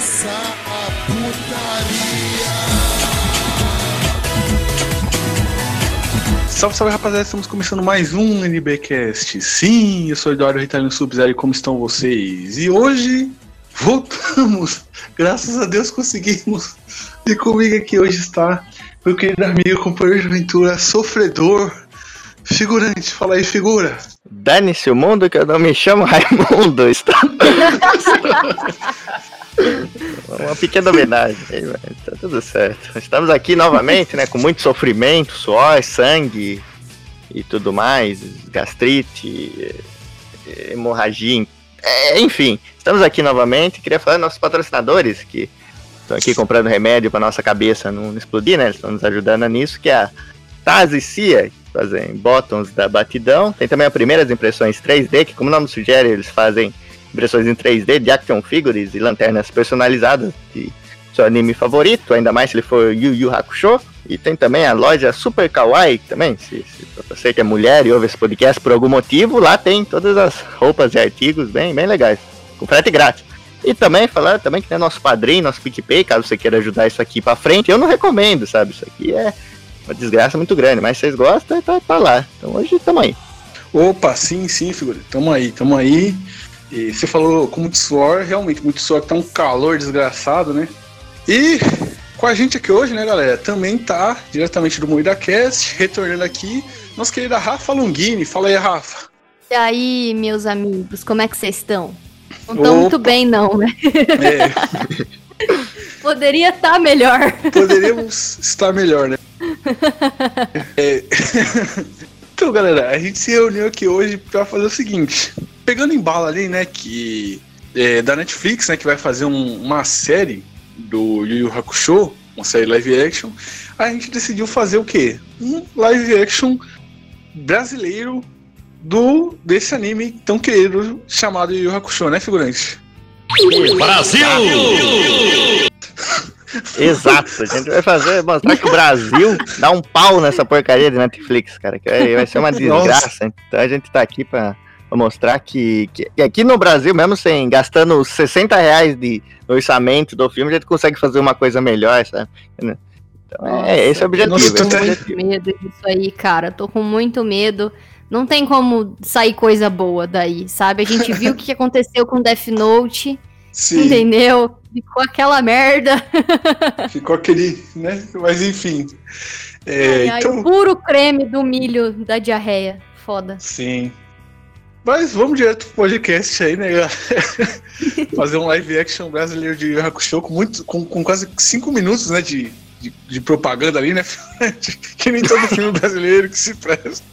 começar a putaria. Salve, salve rapaziada, estamos começando mais um NBcast. Sim, eu sou Eduardo Ritalino Sub-Zero e como estão vocês? E hoje voltamos, graças a Deus conseguimos. E comigo aqui hoje está meu querido amigo, companheiro de aventura, sofredor, figurante. Fala aí, figura. Dane-se o mundo que eu não me chamo Raimundo. Está... Uma pequena homenagem, tá tudo certo. Estamos aqui novamente, né, com muito sofrimento, suor, sangue e tudo mais, gastrite, hemorragia, é, enfim. Estamos aqui novamente. Queria falar dos nossos patrocinadores que estão aqui comprando remédio para nossa cabeça não explodir, né? Eles estão nos ajudando nisso, que é a Taz e Cia, que fazem bottoms da batidão. Tem também a Primeiras Impressões 3D, que como o nome sugere, eles fazem impressões em 3D de action figures e lanternas personalizadas de seu anime favorito, ainda mais se ele for Yu Yu Hakusho. E tem também a loja Super Kawaii também, se, se você que é mulher e ouve esse podcast por algum motivo, lá tem todas as roupas e artigos bem, bem legais, com frete grátis. E também falar também que tem nosso padrinho, nosso PicPay, caso você queira ajudar isso aqui pra frente, eu não recomendo, sabe? Isso aqui é uma desgraça muito grande, mas vocês gostam, tá, tá lá. Então hoje tamo aí. Opa, sim, sim, figura. Tamo aí, tamo aí. E você falou com muito suor, realmente, muito suor, que tá um calor desgraçado, né? E com a gente aqui hoje, né, galera, também tá diretamente do Moída Cast, retornando aqui, nossa querida Rafa Longini. Fala aí, Rafa. E aí, meus amigos, como é que vocês estão? Não estão muito bem, não, né? É, Poderia estar melhor. poderíamos estar melhor, né? É, Então, galera, a gente se reuniu aqui hoje pra fazer o seguinte. Pegando em bala ali, né, que é, da Netflix, né, que vai fazer um- uma série do Yu Yu Hakusho, uma série live action, a gente decidiu fazer o quê? Um live action brasileiro do desse anime tão querido chamado Yu Yu Hakusho, né, figurante? Exato, a gente vai fazer, mostrar que o Brasil dá um pau nessa porcaria de Netflix, cara, que vai vai ser uma desgraça. Então a gente tá aqui pra, pra mostrar que, que, que aqui no Brasil, mesmo sem gastando 60 reais de no orçamento do filme, a gente consegue fazer uma coisa melhor, sabe? Então é, esse é o objetivo. Nossa, é tô objetivo. muito medo disso aí, cara. Tô com muito medo. Não tem como sair coisa boa daí, sabe? A gente viu o que aconteceu com Death Note, Sim, entendeu? Ficou aquela merda. ficou aquele, né? Mas enfim. É, Ai, ai, então, o puro creme do milho da diarreia. Foda. Sim. Mas vamos direto pro podcast aí, né, galera? Fazer um live action brasileiro de Yu Hakusho com, muito, com, com quase cinco minutos, né, de, de, de propaganda ali, né? que nem todo filme brasileiro que se presta.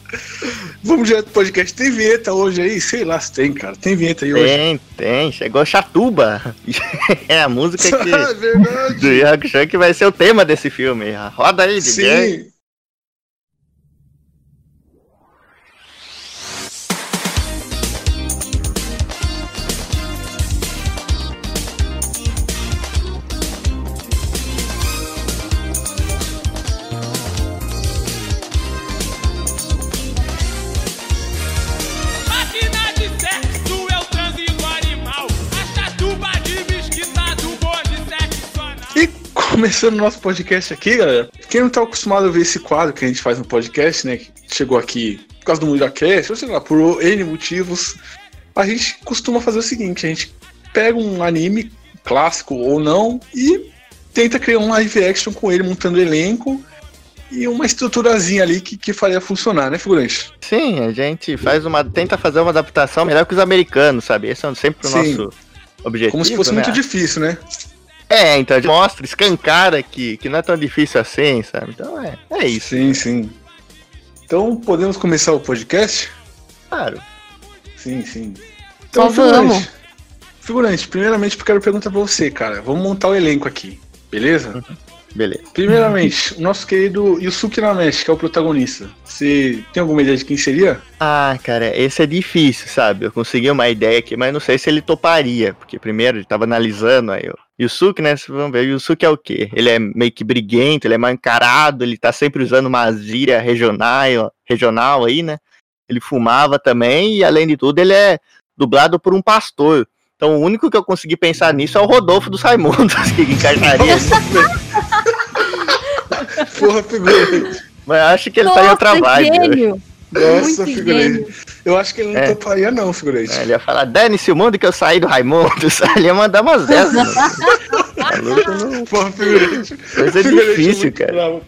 Vamos direto pro podcast. Tem vinheta hoje aí? Sei lá se tem, cara. Tem vinheta aí hoje. Tem, tem, chegou Chatuba. é a música que, É verdade. do Yu Hakusho que vai ser o tema desse filme. Roda aí, DJ. Sim. Começando o nosso podcast aqui, galera, quem não tá acostumado a ver esse quadro que a gente faz no podcast, né, que chegou aqui por causa do MuidaCast, ou sei lá, por N motivos, a gente costuma fazer o seguinte, a gente pega um anime, clássico ou não, e tenta criar um live action com ele, montando elenco e uma estruturazinha ali que, que faria funcionar, né, figurante? Sim, a gente faz uma. tenta fazer uma adaptação melhor que os americanos, sabe? Esse é sempre o Sim. nosso objetivo. Como se fosse né? muito difícil, né? É, então mostra, escancara que, que não é tão difícil assim, sabe? Então é, é isso, Sim, sim. Então, podemos começar o podcast? claro. Sim, sim. Vamos. figurante, figurante, primeiramente eu quero perguntar pra você, cara. Vamos montar o elenco aqui, beleza? Beleza. Primeiramente, o nosso querido Yusuke Nameshi, que é o protagonista. Você tem alguma ideia de quem seria? Ah, cara, esse é difícil, sabe? Eu consegui uma ideia aqui, mas não sei se ele toparia, porque primeiro ele tava analisando aí, ó. Yusuke, né? Vocês vão ver, o Yusuke é o quê? Ele é meio que briguento, ele é mal encarado, ele tá sempre usando uma gíria regional, regional aí, né? Ele fumava também, e além de tudo, ele é dublado por um pastor. Então o único que eu consegui pensar nisso é o Rodolfo dos Raimundos, que encarnaria. Porra, figurante. Mas eu acho que ele tá em outra vibe. né? gênio. Nossa, Muito figurante. gênio. Eu acho que ele não É. toparia, não, figurante. É, Ele ia falar, dane-se o mundo que eu saí do Raimundos. Ele ia mandar umas dessas. mano. Maluco, não- Porra, figurante. Coisa Figurante difícil, muito cara. bravo,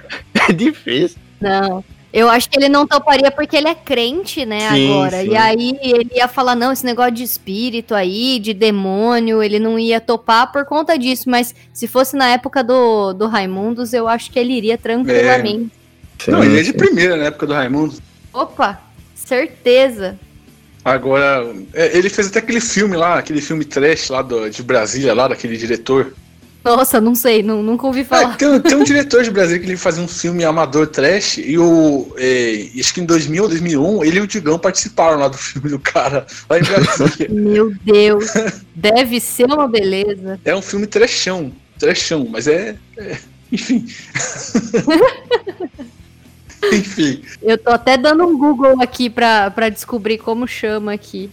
É difícil. Não. Eu acho que ele não toparia porque ele é crente, né, Sim, agora. sim. E aí ele ia falar, não, esse negócio de espírito aí, de demônio, ele não ia topar por conta disso. Mas se fosse na época do, do Raimundos, eu acho que ele iria tranquilamente. Não, ele é de Sim, primeira na época do Raimundo. Opa, certeza. Agora, é, ele fez até aquele filme lá, aquele filme trash lá do, de Brasília, lá daquele diretor. Nossa, não sei, nu- nunca ouvi É, falar. tem, um- tem um diretor de Brasília que ele fazia um filme amador trash e o. é, acho que em 2000 ou 2001 ele e o Digão participaram lá do filme do cara, lá em Brasília. Meu Deus, deve ser uma beleza. é um filme trechão, trechão, mas é. é, enfim. enfim. Eu tô até dando um Google aqui pra, pra descobrir como chama aqui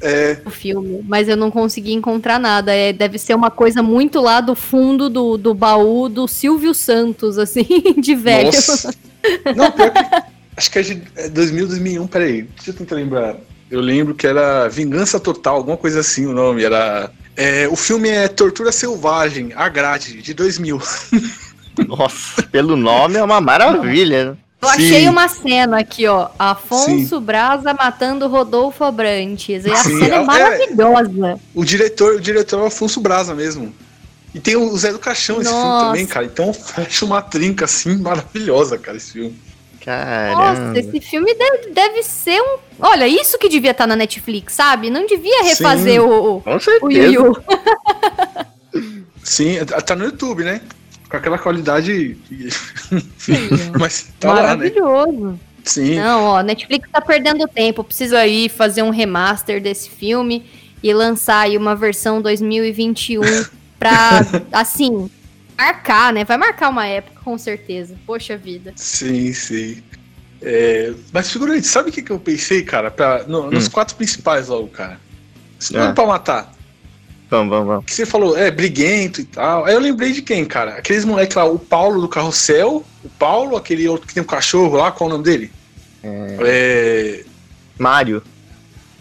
É, o filme, mas eu não consegui encontrar nada. É, deve ser uma coisa muito lá do fundo do, do baú do Silvio Santos, assim, de velho. Nossa. Não, pior que. Acho que é de é 2000, 2001, peraí. Deixa eu tentar lembrar. Eu lembro que era Vingança Total, alguma coisa assim o nome. Era. é, o filme é Tortura Selvagem, A Grade, de 2000. Nossa, pelo nome é uma maravilha. Eu Sim. achei uma cena aqui, ó. Afonso Braza matando Rodolfo Abrantes. E a Sim, cena é- é maravilhosa. O diretor, o diretor é o Afonso Braza mesmo. E tem o Zé do Caixão esse filme Nossa. também, cara. Então fecha uma trinca assim maravilhosa, cara, esse filme. Caramba. Nossa, esse filme deve, deve ser um. Olha, isso que devia estar na Netflix, sabe? Não devia refazer Sim. o, o, Com o Yu. Sim, tá no YouTube, né? Com aquela qualidade. Mas tá lá, né? Maravilhoso. Sim. Não, ó, Netflix tá perdendo tempo. Precisa aí fazer um remaster desse filme e lançar aí uma versão 2021 pra, assim, marcar, né? Vai marcar uma época, com certeza. Poxa vida. Sim, sim. É, mas, figurante, sabe o que, que eu pensei, cara? Pra, no- nos Hum. quatro principais logo, cara. Não Ah. pra matar. Vamos, vamos, vamos. Que você falou, é, briguento e tal. Aí eu lembrei de quem, cara? Aqueles moleques lá, o Paulo do Carrossel, o Paulo, aquele outro que tem um cachorro lá, qual é o nome dele? É, Mário.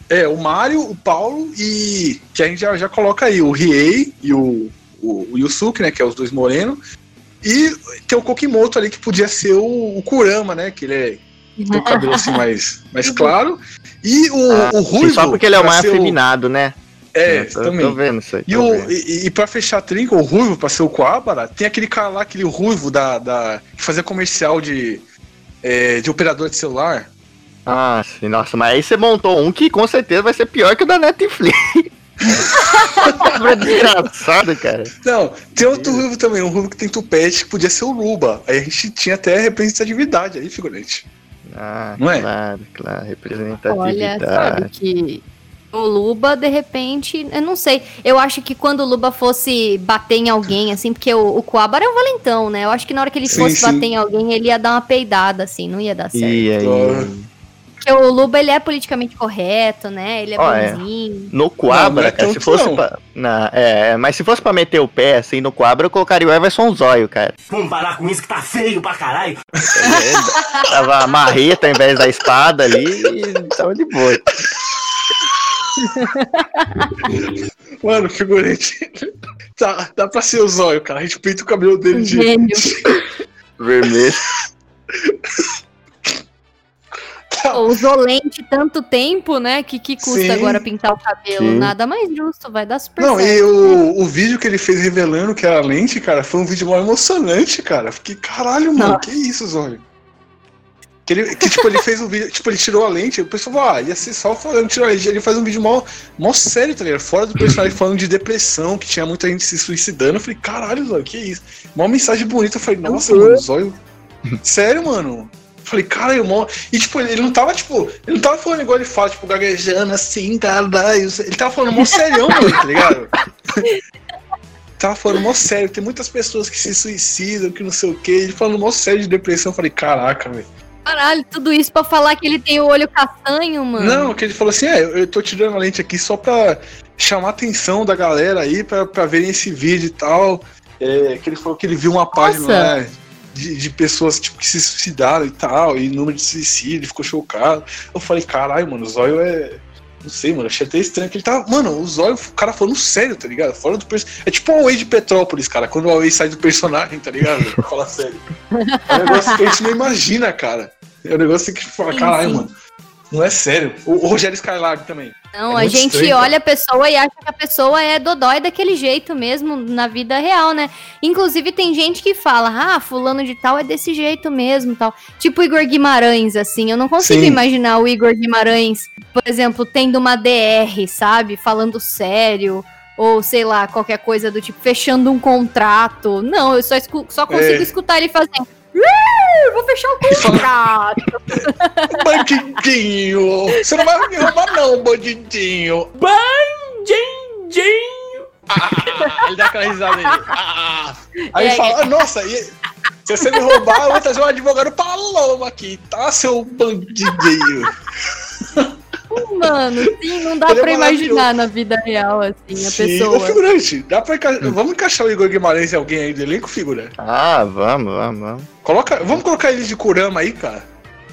é, o Mário, o Paulo e. Que a gente já, já coloca aí, o Riei e o, o, o Yusuke, né? Que é os dois morenos. E tem o Kokimoto ali que podia ser o, o Kurama, né? Que ele é, tem o cabelo assim mais, mais claro. E o, Ah, o Ruivo. só porque ele é o mais afeminado, né? É, tô, também. tô vendo isso aí. E, o, vendo. e, e pra fechar a trinca, o Ruivo, pra ser o Coabara, tem aquele cara lá, aquele Ruivo da, da, que fazia comercial de, é, de operador de celular. Ah, sim, nossa, mas aí você montou um que com certeza vai ser pior que o da Netflix. é desgraçado, cara. Não, tem outro Ruivo também, um Ruivo que tem tupete, que podia ser o Luba. Aí a gente tinha até representatividade aí, figurante. Ah, Não é? Claro, claro, Olha, representatividade. sabe que o Luba, de repente, eu não sei. Eu acho que quando o Luba fosse bater em alguém, assim, porque o, o Coabara é um valentão, né? Eu acho que na hora que ele Sim, fosse sim. bater em alguém, ele ia dar uma peidada, assim, não ia dar certo. E aí, Porque o Luba, ele é politicamente correto, né? Ele é é. bonzinho. no Não, não Coabra, é cara, se fosse não. pra. Na, é, mas se fosse pra meter o pé assim no Coabra, eu colocaria o Everson Zóio, cara. Vamos parar com isso que tá feio pra caralho. Ele Tava a marreta ao invés da espada ali e tava de boa. Mano, figurante. Tá, dá pra ser o zóio, cara. A gente pinta o cabelo dele de. Gênio. Vermelho. Tá, Usou lente tanto tempo, né? Que, que custa Sim. agora pintar o cabelo? Sim. Nada mais justo, vai dar super Não, certo. e o, o vídeo que ele fez revelando que era lente, cara, foi um vídeo mal emocionante, cara. Fiquei, caralho, mano, Nossa. que isso, Zóio? Que, ele, que tipo, ele fez um vídeo, tipo, ele tirou a lente, o pessoal falou, ah, ia ser só falando, tirou a lente. Ele faz um vídeo mal, mal sério, tá ligado? Fora do personagem falando de depressão, que tinha muita gente se suicidando. Eu falei, caralho, Zóio, que isso? Uma mensagem bonita. Eu falei, nossa, mano, Zóio. Sério, mano? Eu Falei, cara, mó. E tipo, ele não tava, tipo, ele não tava falando igual ele fala, tipo, gaguejando assim, caralho. Ele tava falando mó serião, mano, tá ligado? Tava falando mó sério, tem muitas pessoas que se suicidam, que não sei o que. Ele falando mó sério de depressão. Eu falei, caraca, velho. Caralho, tudo isso pra falar que ele tem o olho castanho, mano. Não, que ele falou assim, é, eu, tô tirando a lente aqui só pra chamar a atenção da galera aí pra, pra verem esse vídeo e tal. É, que ele falou que ele viu uma página né, de, de pessoas tipo, que se suicidaram e tal, e número de suicídio, ficou chocado. Eu falei, caralho, mano, o Zóio é. Não sei, mano, achei até estranho que ele tava. Mano, o Zóio, o cara falando sério, tá ligado? Fora do perso- É tipo o Away de Petrópolis, cara, quando o Away sai do personagem, tá ligado? Fala sério. É um negócio que a gente não imagina, cara. É um negócio que fala, Sim, caralho, sim. mano. Não é sério. O, o Rogério Skylab também. Não, É a gente estranho, olha a pessoa e acha que a pessoa é dodói daquele jeito mesmo na vida real, né? Inclusive tem gente que fala, ah, fulano de tal é desse jeito mesmo, tal. Tipo Igor Guimarães, assim. Eu não consigo Sim. imaginar o Igor Guimarães, por exemplo, tendo uma DR, sabe? Falando sério. Ou, sei lá, qualquer coisa do tipo, fechando um contrato. Não, eu só, só consigo É. escutar ele fazendo. "Ih, Vou fechar o contrato. Bandidinho! Você não vai me roubar, não, bandidinho! Bandidinho. Ah, ele dá aquela risada aí. Ah. Aí É, fala, "Ah, nossa, e- se você me roubar, eu vou trazer um advogado paloma aqui, tá, seu bandidinho? Mano, sim, não dá Ele é pra maravilhoso. imaginar na vida real, assim, a Sim, pessoa. Ô, figurante, dá pra enca... vamos encaixar o Igor Guimarães em alguém aí do elenco, figura? Ah, vamos, vamos, vamos. Coloca... Vamos colocar ele de Kurama aí, cara.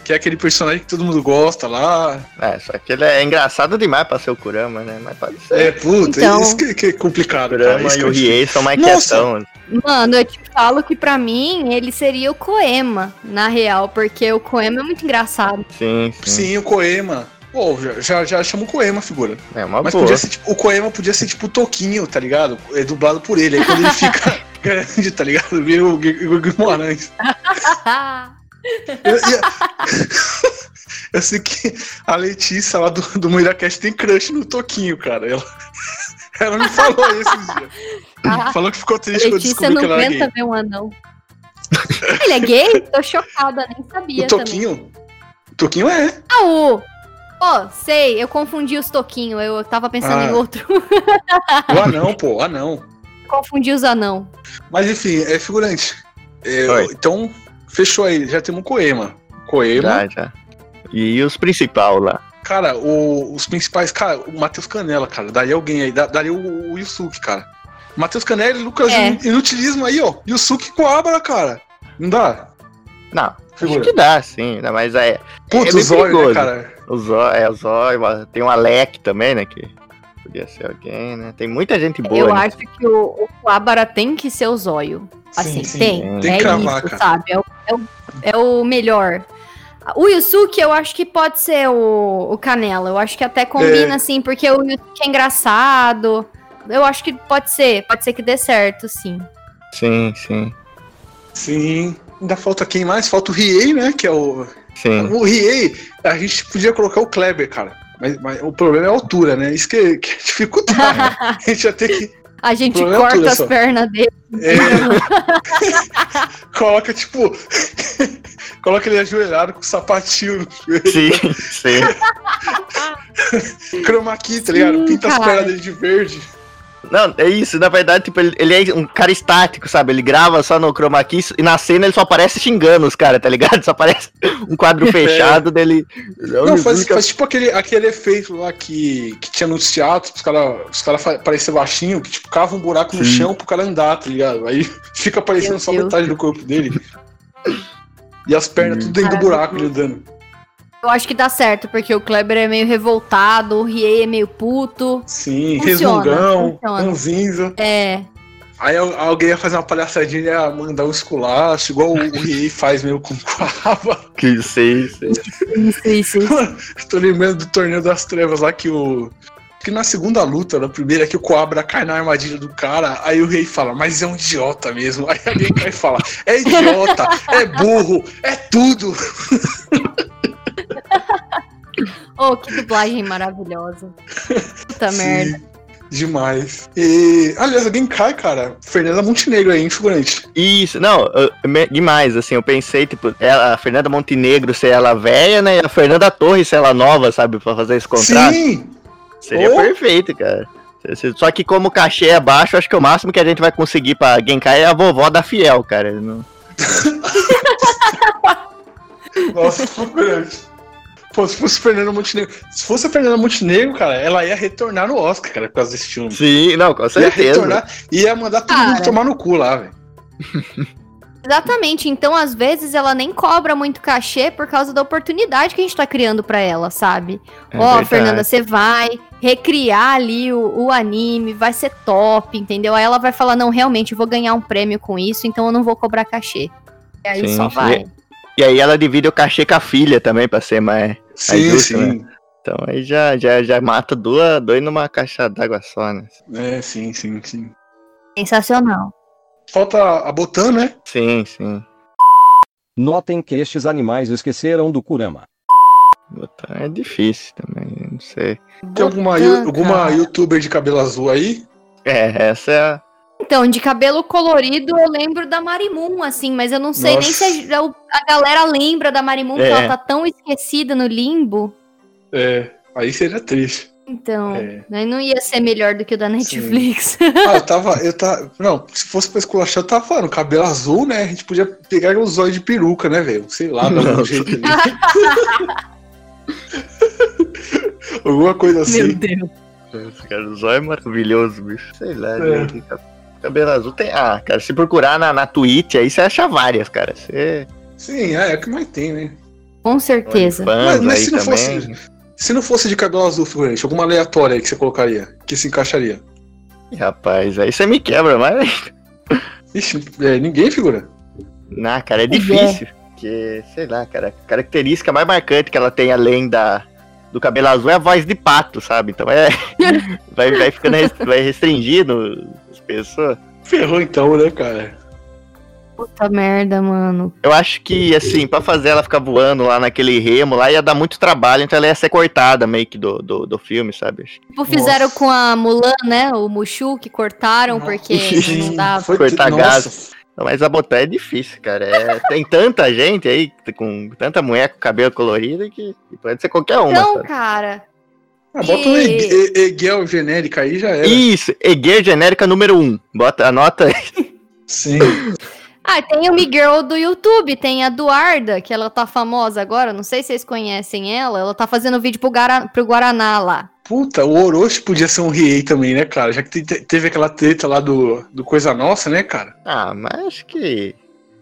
Que é aquele personagem que todo mundo gosta lá. É, só que ele é engraçado demais pra ser o Kurama, né? Mas pode ser. É, puta, Então. isso que, que é complicado, o cara. Kurama Isso e que o é. Riei são mais quietão. Mano, eu te falo que pra mim ele seria o Koema, na real, porque o Koema é muito engraçado. Sim, sim. Sim, o Koema. Pô, já, já, já chama o Koema, figura. É uma Mas boa. podia ser, tipo, o Koema podia ser tipo o Toquinho, tá ligado? É dublado por ele. Aí quando ele fica grande, tá ligado? Vira o Igor Guimarães. Eu, e- eu sei que a Letícia lá do, do Moiracast tem crush no Toquinho, cara. Ela, ela me falou esses dias. Ah, Falou que ficou triste quando Letícia descobriu não que ela era aguenta gay. ver um anão. Ele é gay? Tô chocada, nem sabia O também. Toquinho? O Toquinho é. Ah, o... Pô, sei, eu confundi os toquinhos, eu tava pensando Ah. em outro. O anão, pô, o anão. confundi os anão. Mas enfim, é figurante. É, então, fechou aí. Já temos o Koema. Koema. Já, já. E os principal lá. Cara, o- os principais, cara, o Matheus Canela, cara, daria alguém aí, da- daria o, o Yusuke, cara. Matheus Canela e Lucas É. Inutilismo aí, ó. Yusuke com Abra, cara. Não dá? Não, Figura. acho que dá, sim. né, Mas é. Puta, é o Zóio, né, perigoso. cara? O Zóio, é o Zóio, tem o Alec também, né? Que podia ser alguém, né? Tem muita gente boa. eu né? acho que o, o tem que ser o zóio. Assim, Sim, sim. tem. Tem é que cravar, isso, cara. sabe? É o, é, o, é o melhor. O Yusuke, eu acho que pode ser o, o Canela. Eu acho que até combina, É. assim, porque o Yusuke é engraçado. Eu acho que pode ser. Pode ser que dê certo, sim. Sim, sim. Sim. Ainda falta quem mais? Falta o Riei, né? Que é o. Sim. O Riei, a gente podia colocar o Kleber, cara. Mas, mas o problema é a altura, né? Isso que, que dificulta, né? A gente ia ter que. A gente é corta tudo, as só. pernas dele. é, coloca, tipo. coloca ele ajoelhado com o sapatinho no joelho. Sim, sim. Chroma key, tá ligado? Pinta as pernas dele de verde. Não, é isso, na verdade, tipo, ele, ele é um cara estático, sabe? Ele grava só no chroma key e na cena ele só aparece xingando os caras, tá ligado? Só aparece um quadro fechado dele. Não, faz, faz tipo aquele, aquele efeito lá que, que tinha nos teatros, os caras os cara parecem baixinho, que tipo, cava um buraco no Sim. chão pro cara andar, tá ligado? Aí fica aparecendo Meu só Deus. metade do corpo dele. E as pernas tudo dentro do buraco, ele andando. Eu acho que dá certo, porque o Kleber é meio revoltado, o Riei é meio puto. Sim, Funciona, resmungão, ranzinza. É. Aí al- alguém ia fazer uma palhaçadinha, ia mandar um esculacho, igual o, Riei faz mesmo com o Quava. Que sei, sei. Isso, isso, isso. Tô lembrando do Torneio das Trevas lá que o. Que na segunda luta, na primeira, que o Coabra cai na armadilha do cara, aí o rei fala, mas é um idiota mesmo. Aí alguém cai e fala, é idiota, é burro, é tudo. Oh, que dublagem maravilhosa. Puta Sim, merda. Demais. E, aliás, alguém cai, cara. Fernanda Montenegro aí, hein, figurante. Isso, não, eu- me- demais, assim, eu pensei, tipo, ela, a Fernanda Montenegro ser ela velha, né, e a Fernanda Torres ser ela nova, sabe, pra fazer esse contraste. Sim! Seria Oh. perfeito, cara. Só que como o cachê é baixo, acho que o máximo que a gente vai conseguir pra Genkai é a vovó da Fiel, cara. Não- Nossa, figurante. Pô, se fosse Fernanda Montenegro. Se fosse a Fernanda Montenegro, cara, ela ia retornar no Oscar, cara, por causa desse filme. Sim, não, com Ia certeza. retornar e ia mandar todo mundo tomar no cu lá, velho. Exatamente. Então, às vezes, ela nem cobra muito cachê por causa da oportunidade que a gente tá criando pra ela, sabe? É Ó, verdade. Fernanda, você vai recriar ali o, o anime, vai ser top, entendeu? Aí ela vai falar: não, realmente, eu vou ganhar um prêmio com isso, então eu não vou cobrar cachê. E aí Sim, só sim. vai. E aí ela divide o cachê com a filha também, pra ser mais. Sim, justo, sim. Então aí já, já, já mata duas, dois numa caixa d'água só, né? É, sim, sim, sim. Sensacional. Falta a Botan, né? Sim, sim. Notem que estes animais esqueceram do Kurama. Botar é difícil também, não sei. Tem alguma, Botan, alguma cara. youtuber de cabelo azul aí? É, essa é a. Então, de cabelo colorido, eu lembro da Marimun, assim, mas eu não sei nem Nossa. se a, a galera lembra da Marimun, porque É. ela tá tão esquecida no limbo. É, aí seria triste. Então, É. aí não ia ser melhor do que o da Netflix. Ah, eu tava. Eu tava. Não, se fosse pra esculachar, eu tava falando, cabelo azul, né? A gente podia pegar os olhos de peruca, né, velho? Sei lá, dar um Nossa. jeito ali. Alguma coisa assim. Deus. Esse cara do zóio é maravilhoso, bicho. Sei lá, É. cab- cabelo azul tem. Ah, cara, se procurar na, na Twitch aí você acha várias, cara. Você. Sim, é, é o que mais tem, né? Com certeza. Mas- mas se não também. fosse- Se não fosse de cabelo azul, figurante, alguma aleatória aí que você colocaria, que se encaixaria. Ih, Rapaz, aí você me quebra, mas. Ixi, é, ninguém figura. Não, cara, é Pois difícil. Porque, sei lá, cara, a característica mais marcante que ela tem além da, do cabelo azul é a voz de pato, sabe? Então é. vai, vai ficando vai restringindo as pessoas. Ferrou então, né, cara? Puta merda, mano. Eu acho que, assim, pra fazer ela ficar voando lá naquele remo lá ia dar muito trabalho, então ela ia ser cortada meio que do, do, do filme, sabe? Tipo, fizeram Nossa. com a Mulan, né? O Mushu, que cortaram porque Sim, não dava. Foi cortar nossa. gás. Mas a botar é difícil, cara. É- tem tanta gente aí, com tanta mulher com cabelo colorido que que pode ser qualquer uma. Então, sabe? cara, Ah, bota um E- E- Egel genérica aí já era. Isso, Eguer genérica número 1. Um. Bota, anota aí. Sim. Ah, tem o Miguel do YouTube, tem a Eduarda, que ela tá famosa agora, não sei se vocês conhecem ela, ela tá fazendo vídeo pro, Gara, pro Guaraná lá. Puta, o Orochi podia ser um Riei também, né, cara? Já que te- teve aquela treta lá do, do Coisa Nossa, né, cara? Ah, mas acho que.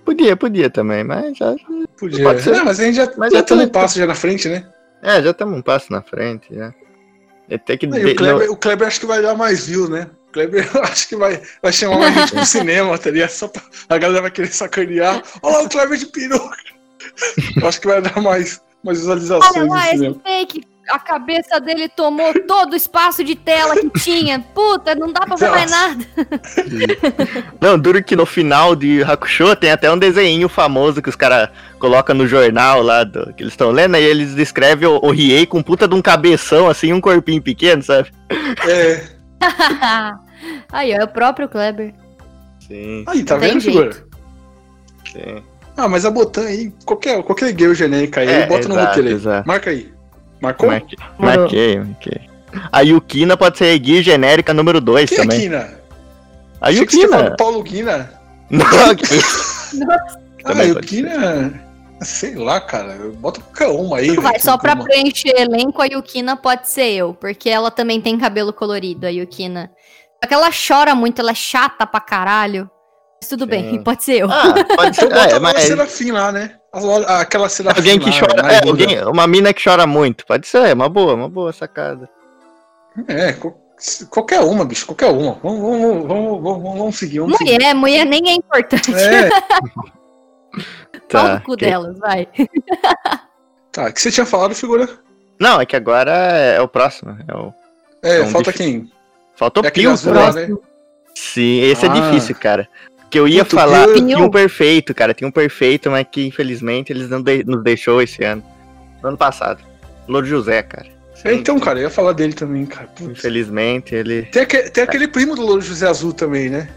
Podia, podia também, mas já. Podia. Pode ser. É, mas a gente já, Mas já já estamos um tá- passo já na frente, né? É, já estamos um passo na frente, já. Ele tem que. De- o, Kleber, o Kleber acho que vai dar mais views, né? O Kleber acho que vai, vai chamar mais gente pro cinema, tá ligado? Só pra, a galera vai querer sacanear. Olha lá o Kleber de peruca. Eu acho que vai dar mais, mais Olha visualizações no lá, esse cinema. fake, a cabeça dele tomou todo o espaço de tela que tinha. Puta, não dá pra ver mais nada. Não, duro que no final de Hakusho tem até um desenho famoso que os caras colocam no jornal lá do, que eles estão lendo, e eles descrevem o, o Riei com puta de um cabeção, assim, um corpinho pequeno, sabe? É. Aí, ó, é o próprio Kleber. Sim, Aí, tá vendo, figura? sim. Ah, mas a Botan aí, qualquer, qualquer gay genérica aí, É, bota no exato, roteiro aí. exato. Marca aí. Marcou? Marquei, marquei, marquei. A Yukina pode ser Gui genérica número 2 Quem é também. Guina? A Achei você tinha Yukina. Paulo Guina. Não, Ah, Também Guina. Sei lá, cara. Bota qualquer uma aí. Vai, só pra uma- preencher elenco, a Yukina pode ser eu, porque ela também tem cabelo colorido, a Yukina. Só que ela chora muito, ela é chata pra caralho. Mas tudo bem, pode ser eu. Ah, pode ser. Então É, a mas Serafim lá, né? A- Aquela Serafim alguém que lá, chora. É, alguém, uma mina que chora muito. Pode ser, é uma boa, uma boa sacada. É, qualquer uma, bicho, qualquer uma. Vamos, vamos, vamos, vamos, vamos seguir, vamos seguir. Mulher, mulher nem é importante. É, Tá, no cu ok. delas, vai. tá. O que você tinha falado, figura? Não, é que agora é o próximo. É o... É, É um falta difí- quem? Faltou É aquele Pio, azul lá, né? Sim, esse Ah. é difícil, cara. Que eu ia falar, Pio- tinha um perfeito, cara. Tinha um perfeito, mas que infelizmente eles não de- nos deixou esse ano. No ano passado. Louro José, cara. É, então, cara, eu ia falar dele também, cara. Putz. Infelizmente, ele. Tem, aque- tem aquele primo do Louro José Azul também, né?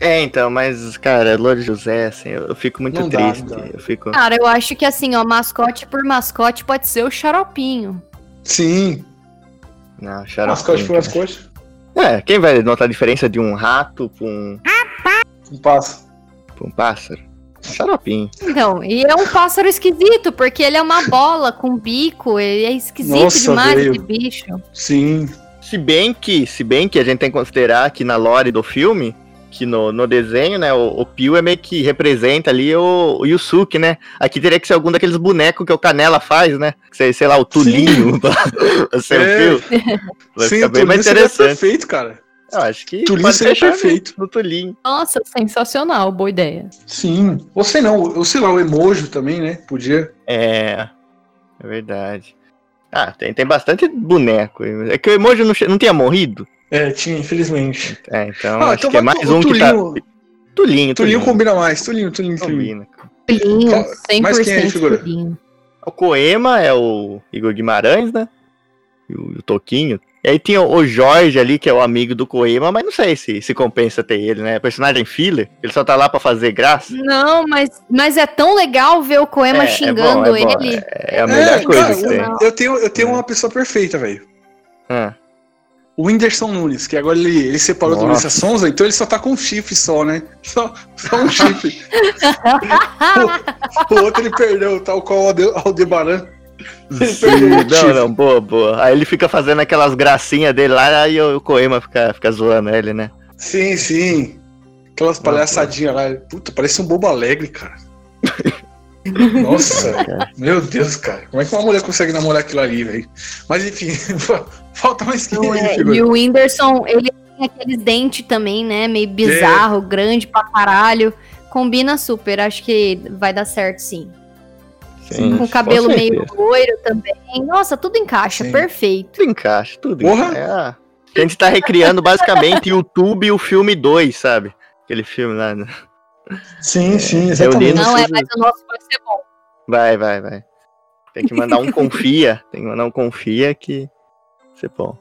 É, então, mas, cara, Louro José, assim, eu, eu fico muito Não dá, triste. não dá. Eu fico. Cara, eu acho que assim, ó, mascote por mascote pode ser o xaropinho. Sim. Não, xaropinho, Mascote por mascote. É, quem vai notar a diferença de um rato pra um, Um passo. pra um pássaro? Xaropinho. Então, e é um pássaro esquisito, porque ele é uma bola com bico, ele é esquisito Nossa, demais esse bicho. Sim. Se bem que, se bem que a gente tem que considerar que na lore do filme, que no, no desenho, né, o, o Pio é meio que representa ali o, o Yusuke, né? Aqui teria que ser algum daqueles bonecos que o Canela faz, né? Que sei, sei lá, o Tulinho, pra, pra ser É. o Pio. Vai Sim, ficar o bem mais interessante. perfeito, cara. Eu acho que Tulinho pode seria perfeito. No Tulinho. Nossa, sensacional, boa ideia. Sim. Ou sei não, ou sei lá, o emoji também, né? Podia. É, é verdade. Ah, tem, tem bastante boneco. É que o emoji não, não tinha morrido. É, tinha, infelizmente. É, então Ah, acho então que é mais um que tá. Tulinho- Tulinho, Tulinho combina mais. Tulinho, Tulinho, Tulinho. combina. Pulinho, Fala- mas quem é a 100% figura? pulinho. O Coema é o Igor Guimarães, né? E o, e o Toquinho. E aí tinha o Jorge ali, que é o amigo do Coema, mas não sei se, se compensa ter ele, né? Personagem filler, ele só tá lá pra fazer graça. Não, mas, mas é tão legal ver o Koema É, é xingando bom, é bom, ele. É a melhor É, coisa cara, que tem. eu- Eu tenho, eu tenho uma pessoa perfeita, velho. Ah, O Whindersson Nunes, que agora ele, ele separou do Nossa. Luísa Sonza, então ele só tá com um chifre só, né? Só, só um chifre. o, o outro ele perdeu, tal qual o Alde- Aldebaran. Ele perdeu o não, não, boa, boa. Aí ele fica fazendo aquelas gracinhas dele lá, aí o Coema fica, fica zoando ele, né? Sim, sim. Aquelas palhaçadinhas lá. Puta, parece um bobo alegre, cara. Nossa, meu Deus, cara. Como é que uma mulher consegue namorar aquilo ali, velho? Mas enfim, falta mais Não aí, é. E o Whindersson, ele tem aqueles dentes também, né? Meio bizarro, grande pra caralho. Combina super, acho que vai dar certo sim. Sim, Com o cabelo meio loiro também. Nossa, tudo encaixa, Sim. perfeito. Tudo encaixa, tudo Porra! encaixa. É a- gente tá recriando basicamente YouTube e o filme 2, sabe? Aquele filme lá. né? Sim, sim, exatamente. Não, é, mas o nosso vai ser bom. Vai, vai, vai. Tem que mandar um confia. Tem que mandar um confia que. Ser bom.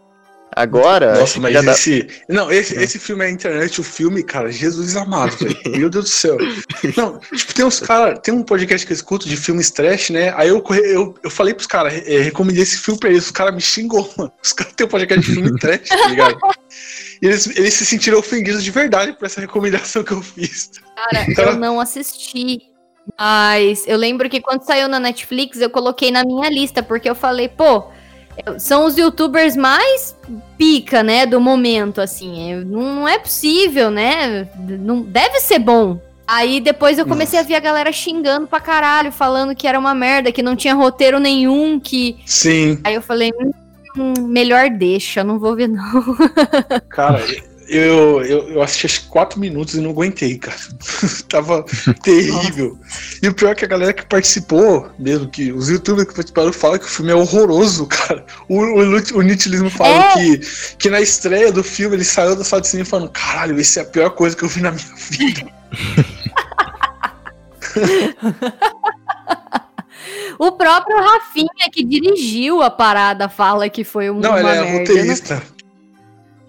Agora. Nossa, mas já dá- esse. Não, esse, esse filme é internet, o filme, cara, Jesus amado, velho. Meu Deus do céu. Não, tipo, tem uns caras. Tem um podcast que eu escuto de filmes trash, né? Aí eu, eu, eu falei pros caras, é, recomendei esse filme pra eles, os caras me xingou, mano. Os caras têm um podcast de filme trash, tá ligado? E eles, eles se sentiram ofendidos de verdade por essa recomendação que eu fiz. Cara, Cara- eu não assisti. Mas eu lembro que quando saiu na Netflix, eu coloquei na minha lista, porque eu falei, pô, são os youtubers mais pica, né, do momento, assim. é, Não é possível, né? Não deve ser bom. Aí depois eu comecei a ver a galera xingando pra caralho, falando que era uma merda, que não tinha roteiro nenhum, que. Sim, Aí eu falei, hum, melhor deixa, não vou ver não. cara, eu, eu, eu assisti acho quatro minutos e não aguentei, cara. Tava terrível. E o pior é que a galera que participou, mesmo que os youtubers que participaram, falam que o filme é horroroso, cara. O, o, o Nitilismo fala É. que, que na estreia do filme ele saiu da sala de cinema falando: caralho, esse é a pior coisa que eu vi na minha vida. O próprio Rafinha, que dirigiu a parada, fala que foi um, Não, ele é merda. roteirista.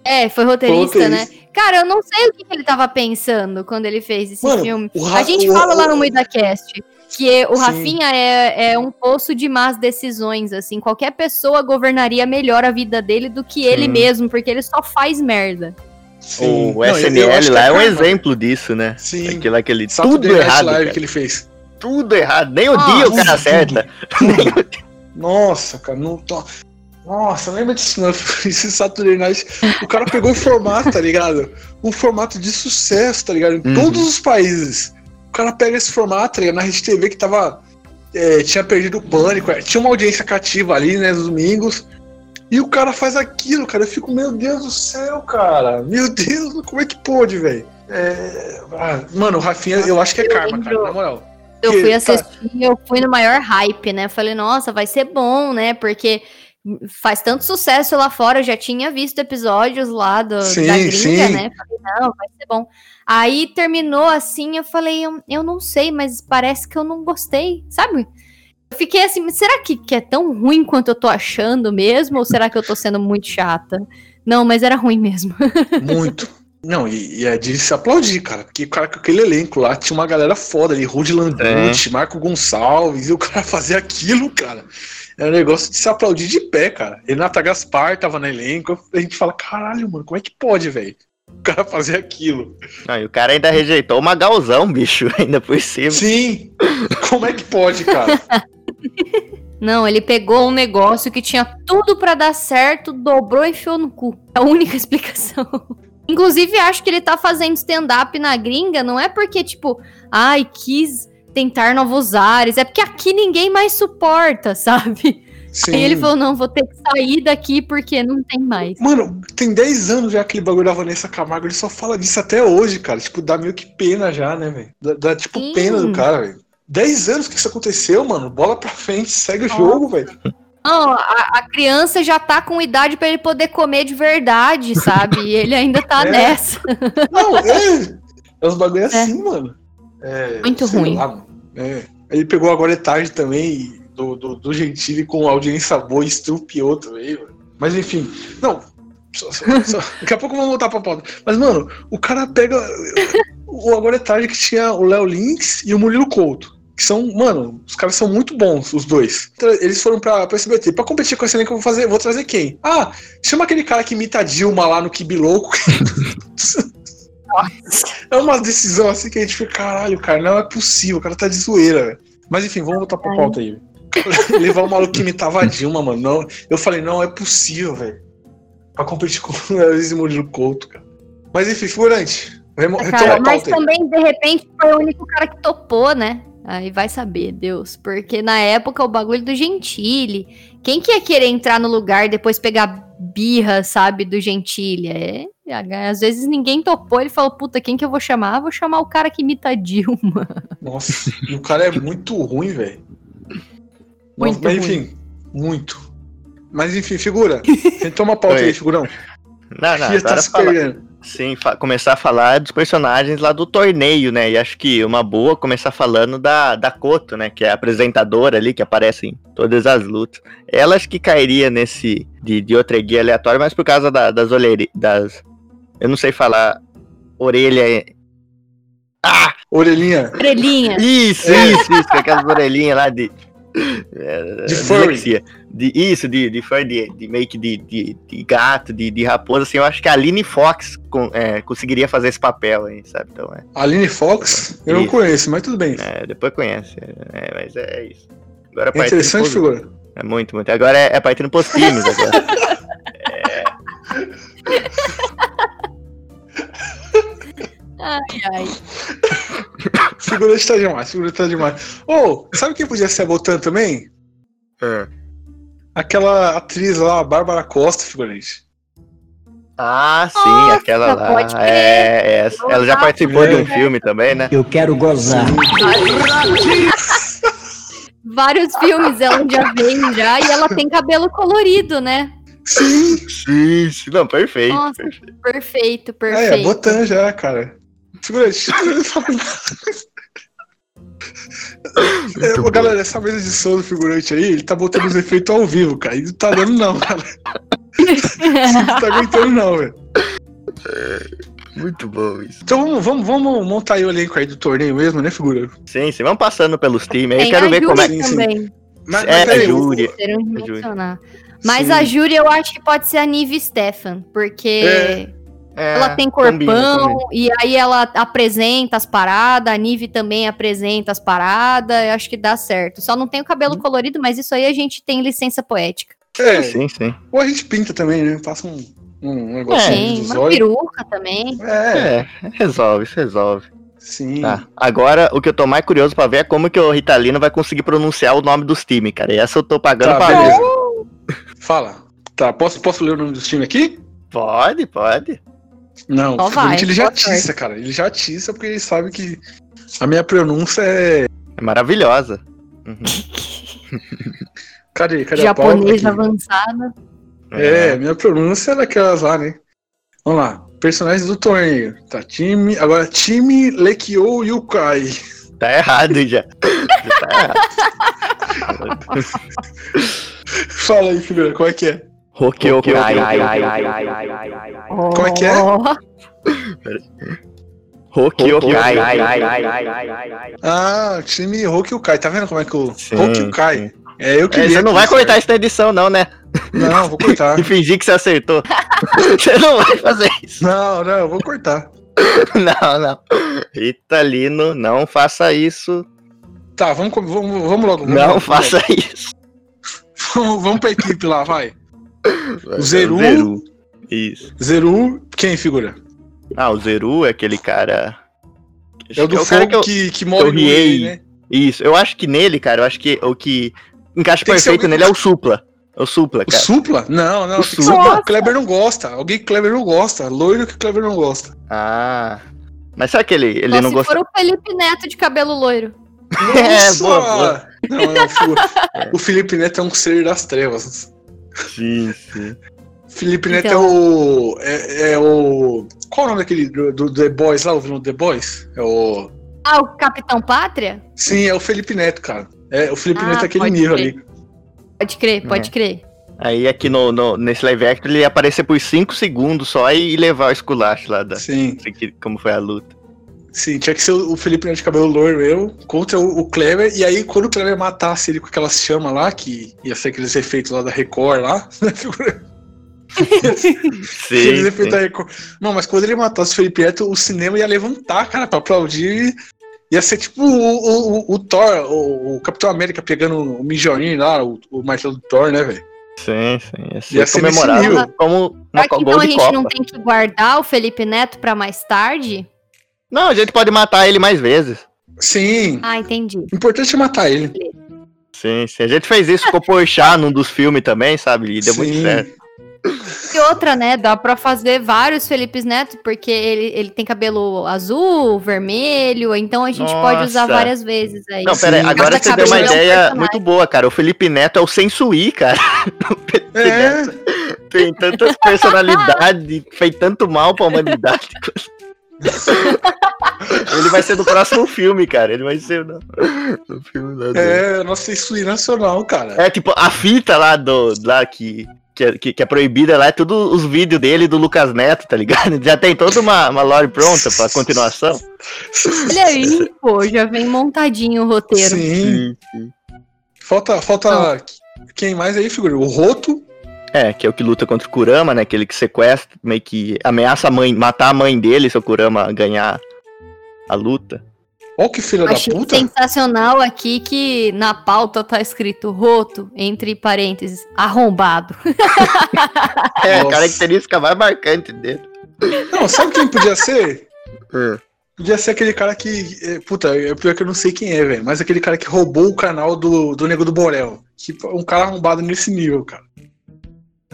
É, foi roteirista, Foi né? Cara, eu não sei o que, que ele tava pensando quando ele fez esse Mano, filme. o Ra- A gente o- fala lá o- no MuidaCast que o Sim. Rafinha é, é um poço de más decisões, assim. Qualquer pessoa governaria melhor a vida dele do que ele Sim. mesmo, porque ele só faz merda. Sim. O SNL lá é um exemplo disso, né? Sim. Aquilo, aquele tudo Saturday Night errado, Live cara. que ele fez. Tudo errado. Nem o Ah, dia o tudo, cara tudo. acerta. Nossa, cara, não. to- Nossa, lembra disso não? Esse Saturday Night. O cara pegou o formato, tá ligado? Um formato de sucesso, tá ligado? Em Uhum. todos os países. O cara pega esse formato, tá ligado? Na Rede TV que tava. é, tinha perdido o pânico, é, tinha uma audiência cativa ali, né, nos domingos. E o cara faz aquilo, cara. Eu fico, meu Deus do céu, cara. Meu Deus, como é que pôde, velho? É, ah, mano, o Rafinha, eu acho que é karma, cara, na moral. Eu fui tá- assistir, eu fui no maior hype, né? Falei, nossa, vai ser bom, né? Porque faz tanto sucesso lá fora, eu já tinha visto episódios lá do, Sim, da gringa, sim. né? Falei, não, vai ser bom. Aí terminou assim, eu falei, eu, eu não sei, mas parece que eu não gostei, sabe? Eu fiquei assim, "Mas será que, que é tão ruim quanto eu tô achando mesmo? Ou será que eu tô sendo muito chata? Não, mas era ruim mesmo. Muito. Não, e, e é de se aplaudir, cara. Porque o cara com aquele elenco lá tinha uma galera foda ali, Rudy Landucci, Marco Gonçalves, e o cara fazer aquilo, cara. É um negócio de se aplaudir de pé, cara. Renata Gaspar tava no elenco. A gente fala, caralho, mano, como é que pode, velho? o cara fazer aquilo. Não, e o cara ainda rejeitou uma galzão, bicho, ainda por cima. Sim! Como é que pode, cara? Não, ele pegou um negócio que tinha tudo pra dar certo, dobrou e enfiou no cu. É a única explicação. Inclusive, acho que ele tá fazendo stand-up na gringa, não é porque, tipo, ai, quis tentar novos ares, é porque aqui ninguém mais suporta, sabe? Sim. Aí ele falou, não, vou ter que sair daqui porque não tem mais. Mano, tem 10 anos já aquele bagulho da Vanessa Camargo, ele só fala disso até hoje, cara. Tipo, dá meio que pena já, né, velho? Dá, dá, tipo Sim. pena do cara, velho. 10 anos que isso aconteceu, mano. Bola pra frente, segue o Nossa. jogo, velho. Não, a, a criança já tá com idade pra ele poder comer de verdade, sabe? E ele ainda tá É. nessa. Não, é. É uns bagulho assim, mano. É, Muito ruim. lá. É. Ele pegou agora é tarde também, do, do, do Gentili com audiência boa e estrupiou também, mano. Mas enfim, não. só- só- só- daqui a pouco vamos voltar pra pauta. Mas, mano, o cara pega. O Agora é tarde que tinha o Léo Lynx e o Murilo Couto. Que são, mano, os caras são muito bons, os dois. Eles foram pra, pra SBT. Pra competir com esse elenco, eu vou fazer, vou trazer quem? Ah, chama aquele cara que imita a Dilma lá no Kibi Louco. É uma decisão assim que a gente fica, caralho, cara, não é possível, o cara tá de zoeira, velho. Mas enfim, vamos voltar pra pauta aí. Levar o maluco que imitava a Dilma, mano. Não, eu falei, não é possível, velho. Pra competir com o Luiz Murilo Couto, cara. Mas enfim, figurante. Remo- Cara, mas também, de repente, foi o único cara que topou, né? Aí vai saber, Deus. Porque na época o bagulho do Gentile. Quem que ia querer entrar no lugar e depois pegar birra, sabe, do Gentile? É. Às vezes ninguém topou, ele falou, puta, quem que eu vou chamar? Vou chamar o cara que imita a Dilma. Nossa, e o cara é muito ruim, velho. Muito Mas ruim. enfim, muito. Mas enfim, figura. Retoma a pauta Oi. aí, figurão. Não, não, Já tá agora se fala. Sim, fa- começar a falar dos personagens lá do torneio, né? E acho que uma boa começar falando da, da Koto, né? Que é a apresentadora ali, que aparece em todas as lutas. Ela acho que cairia nesse de, de outra guia aleatória, mas por causa da- das olheiras. Das. Eu não sei falar. Orelha. Orelhinha. Estrelinha. Isso, isso, isso, com aquelas orelhinhas lá de. É, De furry. De, isso, de, de furry, de, de meio que de, de, de gato, de, de raposa, assim, eu acho que a Aline Fox com- é, conseguiria fazer esse papel aí, sabe? Então, é, Aline Fox, eu não Isso. conheço, mas tudo bem. é, depois conhece. É, mas é isso. Agora É interessante, figura. É muito, muito. Agora é, é partindo pros times agora. Ai, ai. Figurante tá demais, figurante tá demais. Ô, sabe quem podia ser a Botan também? É. Aquela atriz lá, a Bárbara Costa, figurante. Ah, sim, Nossa, aquela lá. pode crer. É, essa. Ela já participou de um É. filme também, né? Eu quero gozar. Vários filmes ela já vem já e ela tem cabelo colorido, né? Sim, Sim, sim. Não, perfeito. Nossa, perfeito. perfeito, é, perfeito. é Botan já, cara. Figurante. É, ô, galera, essa mesa de som do figurante aí, ele tá botando os efeitos ao vivo, cara. E não tá dando, não, cara. Não tá aguentando, não, velho. Muito bom isso. Então vamos, vamos, vamos montar aí o elenco aí do torneio mesmo, né, figura? Sim, sim. Vamos passando pelos times aí. Tem Quero a ver como é Sim, também. Mas, É, a Júlia. A. Mas Sim. a Júlia eu acho que pode ser a Nive Stefan, porque É. ela tem corpão e aí ela apresenta as paradas, a Nive também apresenta as paradas, eu acho que dá certo. Só não tem o cabelo colorido, mas isso aí a gente tem licença poética. É, Sim, sim. ou a gente pinta também, né? Passa um, um negócio Tem dos uma olhos. peruca também. É, É, resolve, resolve. sim. Tá. Agora, o que eu tô mais curioso pra ver é como que o Ritalino vai conseguir pronunciar o nome dos times, cara. E essa eu tô pagando Tá, pra ver. Fala. Tá, posso, posso ler o nome dos times aqui? Pode, pode. Não, Só vai, ele já atiça, cara. Ele já atiça porque ele sabe que a minha pronúncia é. É maravilhosa. Uhum. Cadê? Cadê Japonês a avançada. É, minha pronúncia é daquelas lá, né? Vamos lá. Personagens do torneio. Tá, time. Agora, time Lekio Yukai. Tá errado já. Já tá errado. Fala aí, figura, qual é que é? Hokyokai. Como é que é? Hokyokai. Ah, time Hokyukai. Tá vendo como é que o sim. É eu que É, você não vai cortar isso na edição, não, né? Não, vou cortar. E fingir que você acertou. Você não vai fazer isso. Não, não, eu vou cortar. Não, não. Ritalino, não faça isso. Tá, vamos, vamos, vamos logo. Vamos Não logo, faça isso. Vamos, vamos pra equipe lá, vai. O Zeru. Zeru. Isso. Zeru, quem figura? Ah, o Zeru é aquele cara. É o do cara fogo que eu- que, que morre. Wii, né? Isso, eu acho que nele, cara, eu acho que o que encaixa Tem que perfeito alguém nele é o Supla. É o Supla, O cara. Supla? Não, não. O que Supla. que o Kleber não gosta. Alguém que o Kleber não gosta. Loiro que o Kleber não gosta. Ah. Mas será que ele, ele não se gosta? for o Felipe Neto de cabelo loiro. É, Nossa! boa, boa. Não, não, o, o Felipe Neto é um ser das trevas. Sim, sim. Felipe Neto Então- é o. É, é o. Qual o nome daquele do, do The Boys lá, o vilão do The Boys? É o. Ah, o Capitão Pátria? Sim, é o Felipe Neto, cara. É, o Felipe Ah, Neto é aquele nível crer. ali. Pode crer, pode É. crer. Aí aqui no, no- nesse live action ele ia aparecer por 5 segundos só e levar o esculacho lá da. Sim, Como foi a luta. Sim, tinha que ser o Felipe Neto de cabelo loiro, eu, contra o, o Kleber, e aí quando o Kleber matasse ele com aquelas chamas lá, que ia ser aqueles efeitos lá da Record lá, né, Sim, efeitos sim. da Record. Não, mas quando ele matasse o Felipe Neto, o cinema ia levantar, cara, pra aplaudir. Ia ser tipo o, o, o- o Thor, o, o Capitão América pegando o Mijorinho lá, o, o martelo do Thor, né, velho? Sim, sim. Ia ser, Ia ser comemorado nível. como uma Será que então a gente Copa. não tem que guardar o Felipe Neto pra mais tarde? Não, a gente pode matar ele mais vezes. Sim, Ah, entendi. o importante é matar ele. Sim, sim. A gente fez isso com o Porchat num dos filmes também, sabe? E deu muito Sim. certo. E outra, né? Dá pra fazer vários Felipes Neto, porque ele, ele tem cabelo azul, vermelho, então a gente pode usar Nossa. várias vezes aí. Não, pera aí, Sim. agora você deu uma é um ideia personagem. muito boa, cara. O Felipe Neto é o Sensui, cara. O Felipe É, Neto tem tantas personalidades, fez tanto mal pra humanidade. Ele vai ser do próximo filme, cara. Ele vai ser no, no filme do... é, nossa, isso é nacional, cara. É tipo, a fita lá do. Lá que, que, é, que, que é proibida lá é tudo os vídeos dele do Lucas Neto, tá ligado? Já tem toda uma, uma lore pronta pra continuação. Olha aí, pô, já vem montadinho o roteiro. Sim. sim. Falta, falta quem mais aí, figura? O Roto. É, que é o que luta contra o Kurama, né? Aquele que sequestra, meio que ameaça a mãe, matar a mãe dele se o Kurama ganhar a luta. Ó que filho da puta. sensacional aqui que na pauta tá escrito roto, entre parênteses, arrombado. É, a Nossa. característica mais marcante dele. Não, sabe quem podia ser? Hum. Podia ser aquele cara que. é, Puta, é pior que eu não sei quem é, velho. Mas aquele cara que roubou o canal do, do Nego do Borel. Que um cara arrombado nesse nível, cara.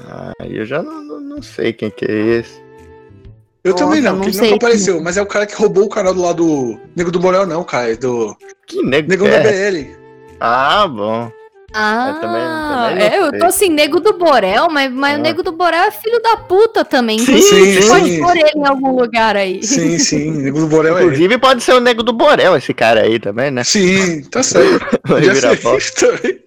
Ah, eu já não, não, não sei quem que é esse. Eu Nossa, também não, não nunca apareceu. Mas é o cara que roubou o canal do lado do Nego do Borel, não, cara. É do Que nego Negão que da é? BL. Ah, bom. Ah, Eu também- também não é, eu tô assim, nego do Borel, mas, mas Ah. o nego do Borel é filho da puta também. Sim, Inclusive, sim, pode sim. pôr ele em algum lugar aí. Sim, sim. Nego do Borel é. ele. Inclusive pode ser o nego do Borel, esse cara aí também, né? Sim, tá certo. Vai virar foto. também.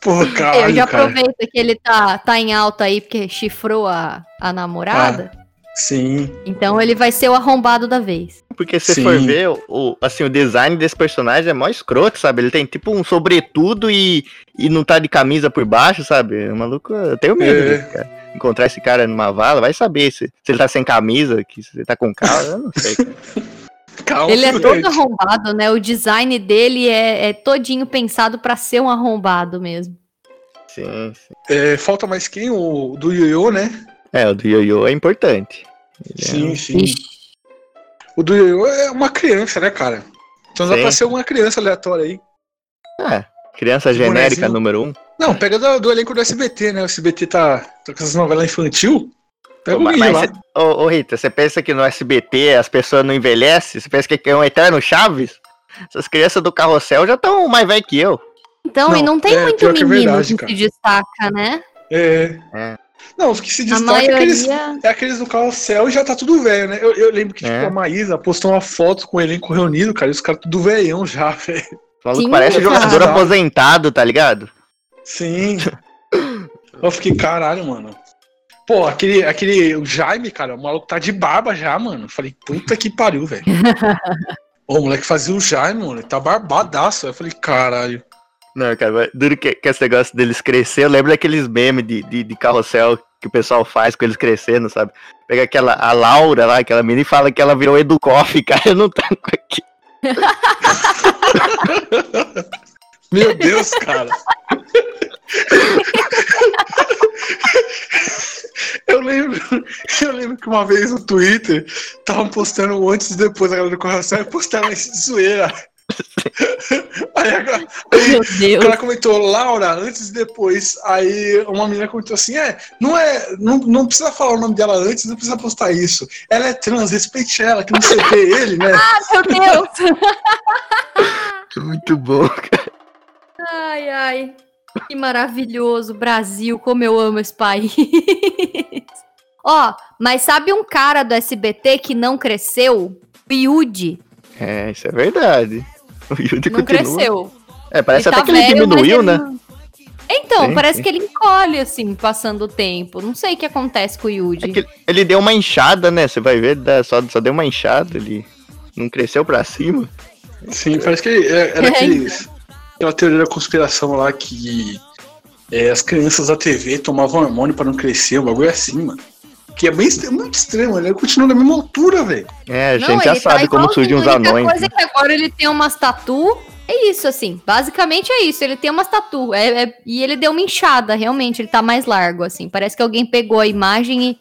Porra, caralho, eu já cara. aproveito que ele tá, tá em alta aí porque chifrou a, a namorada. Sim. Então ele vai ser o arrombado da vez. Porque se Sim. for ver, o, assim, o design desse personagem é mó escroto, sabe? Ele tem tipo um sobretudo e, e não tá de camisa por baixo, sabe? O maluco, eu tenho medo É. desse cara. Encontrar esse cara numa vala, vai saber se, se ele tá sem camisa, que se ele tá com calça, eu não sei. cara. Calma, ele é todo arrombado, né? O design dele é, é todinho pensado pra ser um arrombado mesmo. Sim, sim. É, falta mais quem? O do Yoyo, né? É, o do Yoyo é importante. Ele é Sim, um- sim. Ixi, O do Yoyo é uma criança, né, cara? Então dá Sim. pra ser uma criança aleatória aí. É, criança genérica bonezinho. número um. Não, pega do, do elenco do SBT, né? O SBT tá, tá com essas novelas infantil. Pega o Mas, lá. ô, ô, Rita, você pensa que no SBT as pessoas não envelhecem? Você pensa que é um eterno Chaves? Essas crianças do carrossel já estão mais velhas que eu. Então, Não, e não tem é, muito que é menino verdade, que se destaca, né? É. É. Não, o que se A destaca é aqueles, maioria. é aqueles do carrossel e já tá tudo velho, né? Eu, eu lembro que tipo, É. a Maísa postou uma foto com o elenco reunido, cara, e os caras tudo velhão já, velho. Parece cara. jogador aposentado, tá ligado? Sim. eu fiquei, caralho, mano. Pô, aquele, aquele o Jaime, cara, o maluco tá de barba já, mano. Falei, puta que pariu, velho. Ô, o moleque fazia o Jaime, mano, ele tá barbadaço. Eu falei, caralho. Não, cara, duro que, que esse negócio deles crescer, eu lembro daqueles memes de, de, de carrossel que o pessoal faz com eles crescendo, sabe? Pega aquela, a Laura lá, aquela menina, e fala que ela virou Educoff, cara, eu não tanco aqui. Meu Deus, cara. Eu lembro, eu lembro que uma vez no Twitter estavam postando antes e depois a galera do coração e postaram isso de zoeira. Aí, aí Meu o Deus. cara comentou, Laura, antes e depois. Aí uma menina comentou assim: é, não é, não, não precisa falar o nome dela antes, não precisa postar isso. Ela é trans, respeite ela, que não sei o que, ele, né? Meu Deus. Muito bom, cara. Ai, ai. Que maravilhoso, Brasil, como eu amo esse país. Ó, mas sabe um cara do SBT que não cresceu? O Yudi. É, isso é verdade. O Yudi Não continua. cresceu. É, parece Ele até tá que ele velho, mas diminuiu, ele né? Então, Sim, parece sim. que ele encolhe, assim, passando o tempo. Não sei o que acontece com o Yudi. É ele deu uma inchada, né? Você vai ver, só, só deu uma inchada, ele não cresceu pra cima. Sim, parece que é- era É, aqueles, aquela teoria da conspiração lá que é, as crianças da TV tomavam hormônio pra não crescer, um bagulho assim, mano. Que é bem muito extremo, né? Ele continua na mesma altura, velho. É, a Não, gente já ele tá sabe como surgem os a única anões. coisa né? é que agora ele tem umas tatu. É isso, assim. Basicamente é isso. Ele tem umas tatu. É, é- e ele deu uma inchada, realmente. Ele tá mais largo, assim. Parece que alguém pegou a imagem e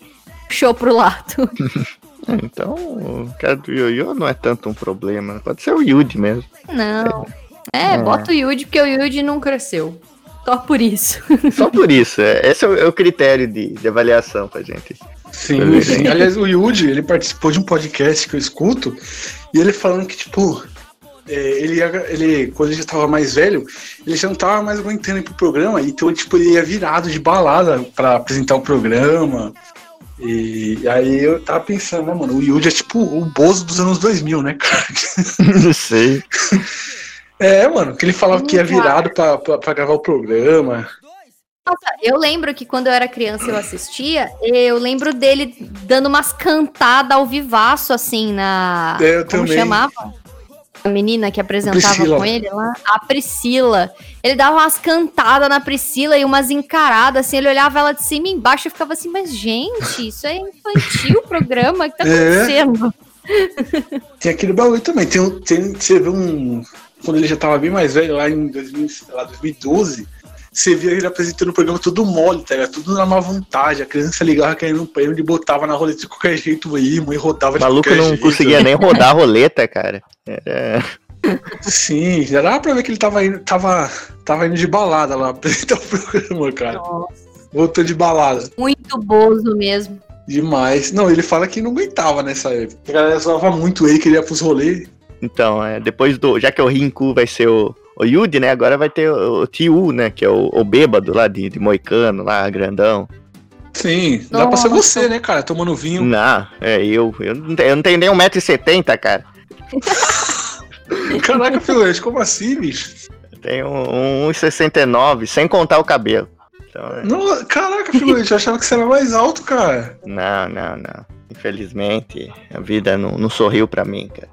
puxou pro lado. Então, o cara do Yoyo não é tanto um problema. Pode ser o Yudi mesmo. Não. É, É. bota o Yudi, porque o Yudi não cresceu. Só por isso. Só por isso. é- esse é o, é o critério de, de avaliação pra gente. Sim, Beleza. sim. Aliás, o Yuji, ele participou de um podcast que eu escuto, e ele falando que, tipo, é, ele, ia- ele, quando ele já tava mais velho, ele já não tava mais aguentando ir pro programa, então, tipo, ele ia virado de balada pra apresentar o programa. E aí eu tava pensando, né, mano, o Yuji é tipo o Bozo dos anos 2000, né, cara? Não sei. É, mano, que ele falava que ia virado pra, pra, pra gravar o programa. Nossa, eu lembro que quando eu era criança eu assistia, eu lembro dele dando umas cantadas ao vivaço, assim, na. É, eu Como também. chamava? A menina que apresentava Priscila. com ele lá? A Priscila. Ele dava umas cantadas na Priscila e umas encaradas, assim, ele olhava ela de cima e embaixo e ficava assim, mas gente, isso é infantil o programa, o que tá É. acontecendo? Tem aquele bagulho também. Tem, um- tem, você vê um. Quando ele já tava bem mais velho, lá em 2000, sei lá, 2012, você via ele apresentando o programa tudo mole, tá ligado? Tudo na má vontade. A criança ligava querendo um prêmio, ele botava na roleta de qualquer jeito aí, e rodava O de maluco qualquer não jeito. conseguia nem rodar a roleta, cara. Era... Sim, já dava pra ver que ele tava indo, tava, tava indo de balada lá, apresentar o programa, cara. Voltou de balada. Muito bozo mesmo. Demais. Não, ele fala que não aguentava nessa época. A galera zoava muito ele, queria pros rolês. Então, é, depois do. Já que o Rinku vai ser o, o Yudi, né? Agora vai ter o, o Tiu, né? Que é o, o bêbado lá de, de Moicano, lá, grandão. Sim, dá pra ser Nossa. você, né, cara? Tomando vinho. Não, é eu. Eu não tenho, eu não tenho nem 1,70m, cara. Caraca, Filete, como assim, bicho? Eu tenho 1,69m, sem contar o cabelo. Então, é- Não, caraca, Filete, eu achava que você era mais alto, cara. Não, não, não. Infelizmente, a vida não, não sorriu pra mim, cara.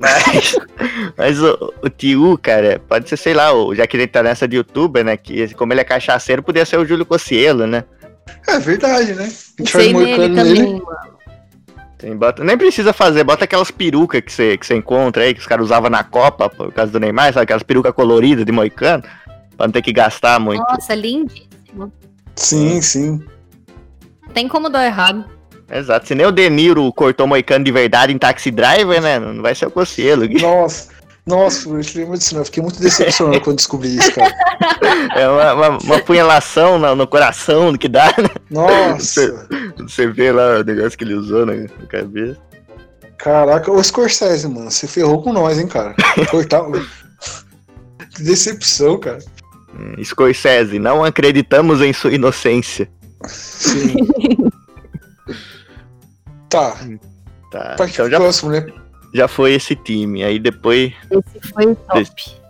Mas, mas o, o Tiu, cara, pode ser, sei lá, o, já que ele tá nessa de youtuber, né? Que como ele é cachaceiro, podia ser o Júlio Cossielo, né? É verdade, né? A gente Sei nele moicano também. Tem, bota, nem precisa fazer, bota aquelas perucas que você que você encontra aí, que os caras usavam na Copa, por causa do Neymar, sabe? Aquelas perucas coloridas de moicano, pra não ter que gastar muito. Nossa, lindíssimo. Sim, sim. Tem como dar errado. Exato. Se nem o De Niro cortou moicano de verdade em Taxi Driver, né? Não vai ser o Cossielo. Nossa. Nossa, Filete, lembra disso não. Eu fiquei muito decepcionado quando descobri isso, cara. É uma, uma, uma punhalação no, no coração que dá, né? Nossa. Você vê lá o negócio que ele usou na, na cabeça. Caraca, ô Scorsese, mano, você ferrou com nós, hein, cara. Cortar. que decepção, cara. Hum, Scorsese, não acreditamos em sua inocência. Sim. tá, Tá. Então já, próximo, né? já foi esse time. Aí depois. Esse foi o top.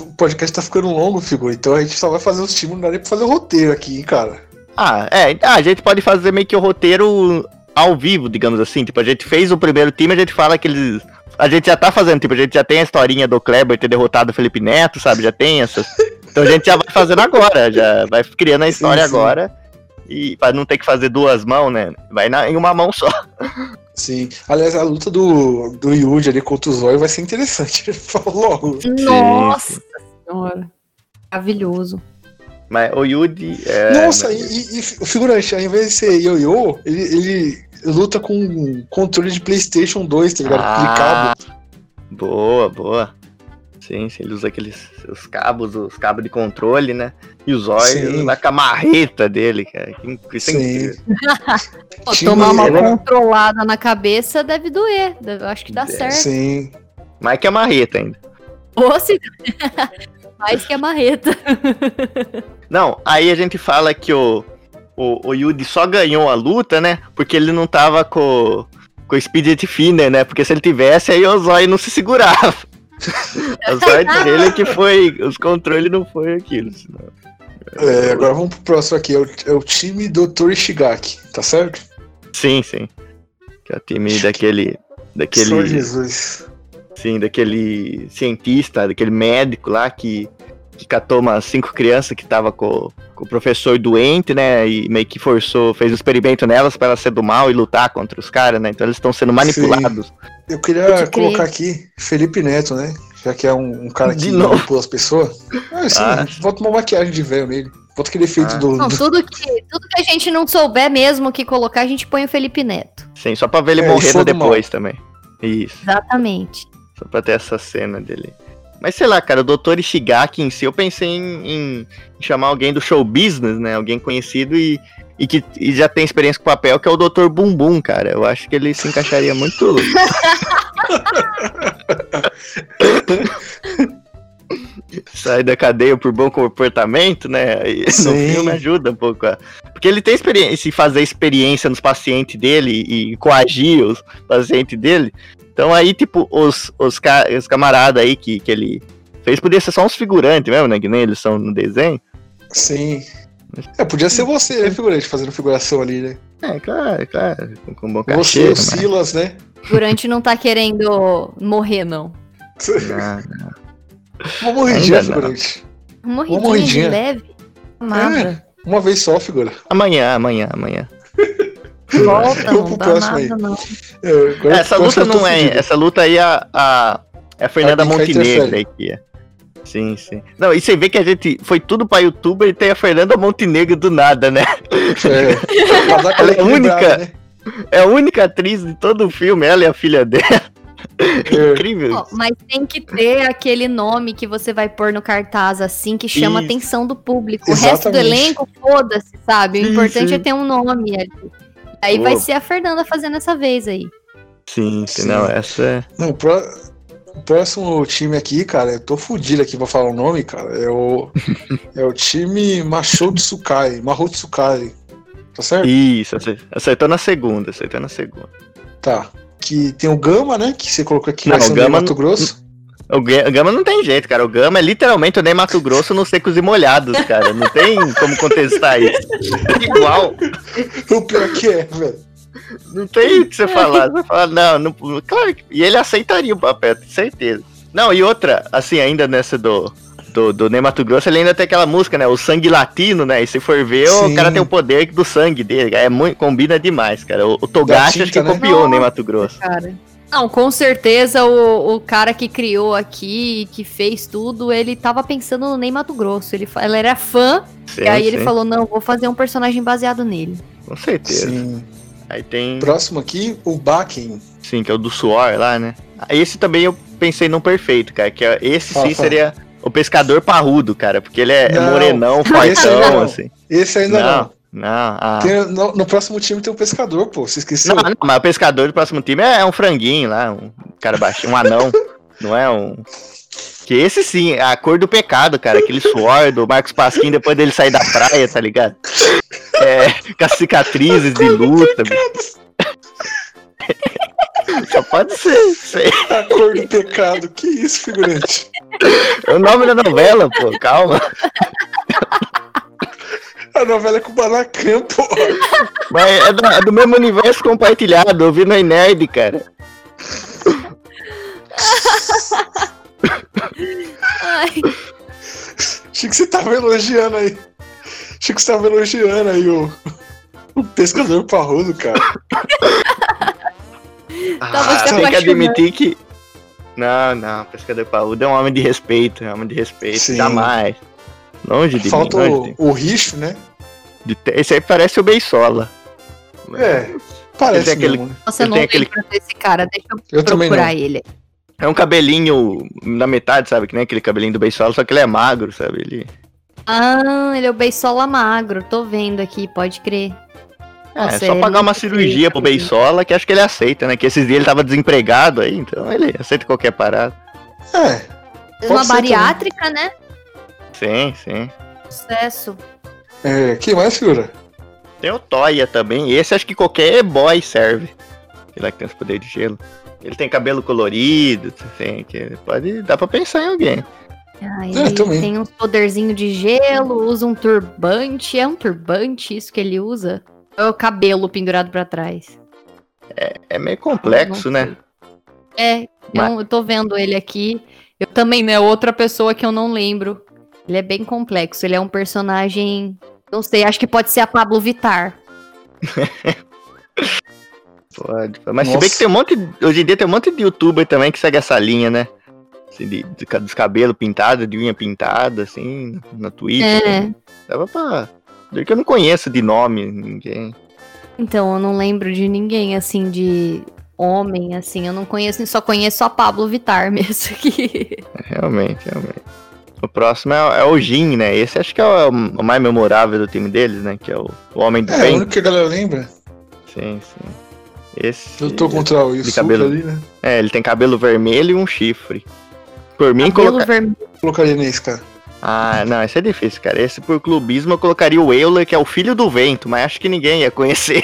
O podcast tá ficando longo, figura. Então a gente só vai fazer os times, não dá nem pra fazer o roteiro aqui, hein, cara. Ah, é. ah, a gente pode fazer meio que o roteiro ao vivo, digamos assim. Tipo, a gente fez o primeiro time, a gente fala que eles. A gente já tá fazendo, tipo, a gente já tem a historinha do Kleber ter derrotado o Felipe Neto, sabe? Já tem essas. Então a gente já vai fazendo agora, já vai criando a história sim. agora. E pra não ter que fazer duas mãos, né? Vai na, em uma mão só. Sim. Aliás, a luta do, do Yuji ali contra o Zóio vai ser interessante. Ele falou logo. Nossa senhora. Maravilhoso. Mas o Yuji. É, Nossa, e, e- e o figurante, ao invés de ser ioiô, ele, ele luta com um controle de PlayStation 2, tá ligado? Ah, Clicado. Boa, boa. Sim, sim, ele usa aqueles os cabos, os cabos de controle, né? E os olhos na camarreta dele, cara. Que- Isso é Sim. incrível. Pô, tomar uma ele- controlada na cabeça deve doer. Eu acho que dá É, certo. Sim. Mais que a marreta ainda. Ou se... Mais que a marreta. Não, aí a gente fala que o, o, o Yuji só ganhou a luta, né? Porque ele não tava com, com o Speed Defender, né? Porque se ele tivesse, aí o Zóio não se segurava. A sorte dele é que foi. Os controles não foi aquilo. Senão... É, agora vamos pro próximo aqui. É o, é o time Dr. Ishigaki, tá certo? Sim, sim. Que é o time daquele. Daquele. Jesus. Sim, daquele cientista, daquele médico lá que, que catou umas cinco crianças que tava com, com o professor doente, né? E meio que forçou, fez um experimento nelas pra elas ser do mal e lutar contra os caras, né? Então eles estão sendo manipulados. Eu queria crer. colocar aqui Felipe Neto, né? Já que é um, um cara que manipula as pessoas. Ah, sim, Ah. bota uma maquiagem de velho nele. Bota aquele efeito Ah. do, Não, do- tudo que, tudo que a gente não souber mesmo que colocar, a gente põe o Felipe Neto. Sim, só pra ver ele É, morrendo depois também. Isso, Exatamente. só pra ter essa cena dele. Mas sei lá, cara, o Dr. Ishigaki em si, eu pensei em, em chamar alguém do show business, né? Alguém conhecido e, e que e já tem experiência com papel, que é o Dr. Bumbum, cara. Eu acho que ele se encaixaria muito. Sai da cadeia por bom comportamento, né? E no Sim. filme ajuda um pouco. a- Porque ele tem experiência em fazer experiência nos pacientes dele e coagir os pacientes dele. Então aí, tipo, os, os, ca- os camaradas aí que, que ele fez, podia ser só uns figurantes mesmo, né? Que nem eles são no desenho. Sim. É, podia ser você, né, figurante, fazendo figuração ali, né? É, claro, claro. Com, com bom Você, cachê. o mas- Silas, né? O Durante não tá querendo morrer, não. Não, Uma morridinha, Ainda não. figurante. Morridinha, morridinha. de leve. Amada. Uma vez só, figura. Amanhã, amanhã, amanhã. Volta, não pro dá próximo nada, aí. não. É, agora- essa luta não é. fudido. Essa luta aí é a, a, é a Fernanda A Bica Montenegro aí que é. Sim, sim. Não, e você vê que a gente foi tudo pra youtuber e tem a Fernanda Montenegro do nada, né? É, Ela é única. né? É a única atriz de todo o filme, ela e a filha dela. É. Incrível. Ó, mas tem que ter aquele nome que você vai pôr no cartaz, assim, que chama a atenção do público. O resto do Exatamente. elenco, foda-se, sabe? O Sim, importante sim. é ter um nome ali. Aí vai ser a Fernanda fazendo essa vez aí. Sim, sim, não, essa é. Não, pró- o próximo time aqui, cara, eu tô fudido aqui pra falar o nome, cara. É o, é o time Machou Tsukai, Mahou Tsukai. Tá certo? Isso, ace- acertou na segunda, acertou na segunda. Tá. Que tem o Gama, né? Que você colocou aqui Não, vai o Gama Mato Grosso. O Ga- o Gama não tem jeito, cara. O Gama é literalmente o Ney Mato Grosso nos secos e molhados, cara. Não tem como contestar isso. É igual. O pior que é, velho. Não tem o que você falar. Você fala, não, não. Claro que. E ele aceitaria o papel, tenho certeza. Não, e outra, assim, ainda nessa do. Do, do Ney Mato Grosso, ele ainda tem aquela música, né? O sangue latino, né? E se for ver, o Sim. cara tem o poder do sangue dele. É muito, combina demais, cara. O, o Togashi acho que tinta, né? copiou o Ney Mato Grosso. Cara. Não, com certeza o, o cara que criou aqui, que fez tudo, ele tava pensando no Ney Mato Grosso. Ele, ele era fã, Sim, e aí ele sim, falou: não, vou fazer um personagem baseado nele. Com certeza. Sim. Aí tem. Próximo aqui, o Baken. Sim, que é o do suor lá, né? Esse também eu pensei num perfeito, cara. Que é- esse sim seria o pescador parrudo, cara. Porque ele é, é Não, morenão, não. assim. Esse ainda não. Não, não. ah. Tem- no, no próximo time tem o pescador, pô. Você esqueceu? Não, não, mas o pescador do próximo time é, é um franguinho lá, um cara baixinho, um anão. não é um. Que esse sim, é a cor do pecado, cara. Aquele suor do Marcos Pasquim depois dele sair da praia, tá ligado? É, com as cicatrizes de luta. Só pode ser, sei. A cor do pecado. Que isso, figurante? É o nome da novela, pô, calma. A novela é com o Banacan, pô. Mas é do, é do mesmo universo compartilhado, ouvindo aí nerd, cara. Ai, Achei que você tava elogiando aí. Achei que você tava elogiando aí o, o pescador parrudo, cara. Tava se tem que apaixonando. admitir que. Não, não, pescador parrudo é um homem de respeito, é um homem de respeito, Sim. jamais. Longe de Falta mim, longe o, o Richo, né? de, de- Esse aí parece o Beisola. É, parece tem aquele- mesmo, né? Nossa, eu Ele não tem aquele- desse cara. Deixa eu, Eu também procurar ele. É um cabelinho na metade, sabe? Que nem aquele cabelinho do Beisola, só que ele é magro, sabe? Ele. Ah, ele é o Beisola magro. Tô vendo aqui, pode crer. É, Nossa, só é pagar uma cirurgia pro Beisola, que acho que ele aceita, né? Que esses dias ele tava desempregado aí, então ele aceita qualquer parada. É, Uma bariátrica, né? Sim, sim. Sucesso. é. Que mais, figura? Tem o Toya também. Esse acho que qualquer boy serve. Ele lá que tem os poderes de gelo. Ele tem cabelo colorido, assim, que pode. dá pra pensar em alguém. Ah, É, ele também. tem uns poderzinho de gelo, usa um turbante. É um turbante isso que ele usa? É o cabelo pendurado pra trás? É meio complexo, né? É, eu, Mas- eu tô vendo ele aqui. Eu também, né? Outra pessoa que eu não lembro. Ele é bem complexo. Ele é um personagem. Não sei, acho que pode ser a Pablo Vittar. Pode. Mas se bem Nossa. que tem um monte. Hoje em dia tem um monte de youtuber também que segue essa linha, né? Assim, de, de, dos cabelos pintados, de unha pintada, assim, na Twitch. É. Dava pra. Desde que eu não conheço de nome ninguém. Então, eu não lembro de ninguém, assim, de homem, assim. Eu não conheço, só conheço a Pablo Vittar mesmo aqui. Realmente, realmente. O próximo é, é o Jin, né? Esse acho que é o, o mais memorável do time deles, né? Que é o, o Homem do É, o Bem. único que a galera lembra. Sim, sim. Esse. Eu tô contra o Yusuke cabelo. ali, né? É, ele tem cabelo vermelho e um chifre. Por mim, Cabelo coloca... vermelho. Colocaria nesse, cara. Ah, não, esse é difícil, cara. Esse por clubismo eu colocaria o Euler, que é o filho do vento, mas acho que ninguém ia conhecer.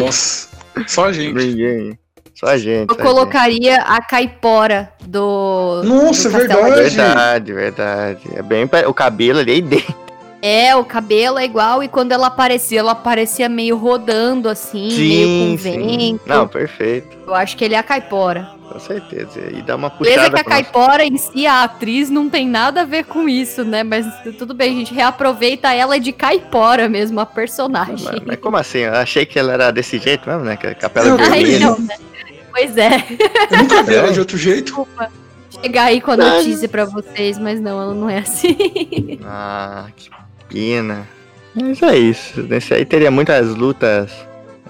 Nossa. Só a gente. ninguém. Só a gente. Eu a colocaria a caipora do. Nossa, do é verdade. gente. Verdade, verdade. É bem. O cabelo ali é idêntico. É, o cabelo é igual e quando ela aparecia, ela aparecia meio rodando assim, meio com vento. Não, perfeito. Eu acho que ele é a caipora. Com certeza. E dá uma Beleza puxada que a caipora em si, a atriz, não tem nada a ver com isso, né? Mas tudo bem, a gente reaproveita ela de caipora mesmo, a personagem. Mas, mas como assim? Eu achei que ela era desse jeito mesmo, né? Capela Eu Ai, vermelha. não, né? Pois é, Eu nunca vi ela É. de outro jeito. desculpa chegar aí com a Não. notícia pra vocês, mas não, ela não é assim. Ah, que pena. Mas é isso. Nesse aí teria muitas lutas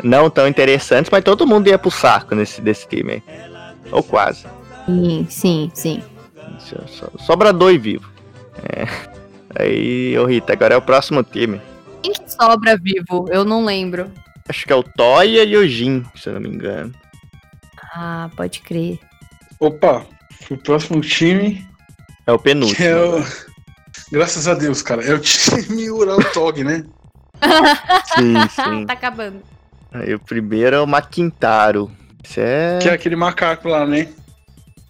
não tão interessantes, mas todo mundo ia pro saco nesse desse time aí. Ou quase. Sim, sim, sim. Só- Sobra dois vivos. É. Aí, ô Rita, agora é o próximo time. Quem que sobra vivo? Eu não lembro. Acho que é o Toya e o Jin, se eu não me engano. Ah, pode crer. Opa, o próximo time É o penúltimo. é o. Graças a Deus, cara. É o time Ural Tog, né? Sim, sim. tá acabando. Aí o primeiro é o Maquintaro. Isso é. Que é aquele macaco lá, né?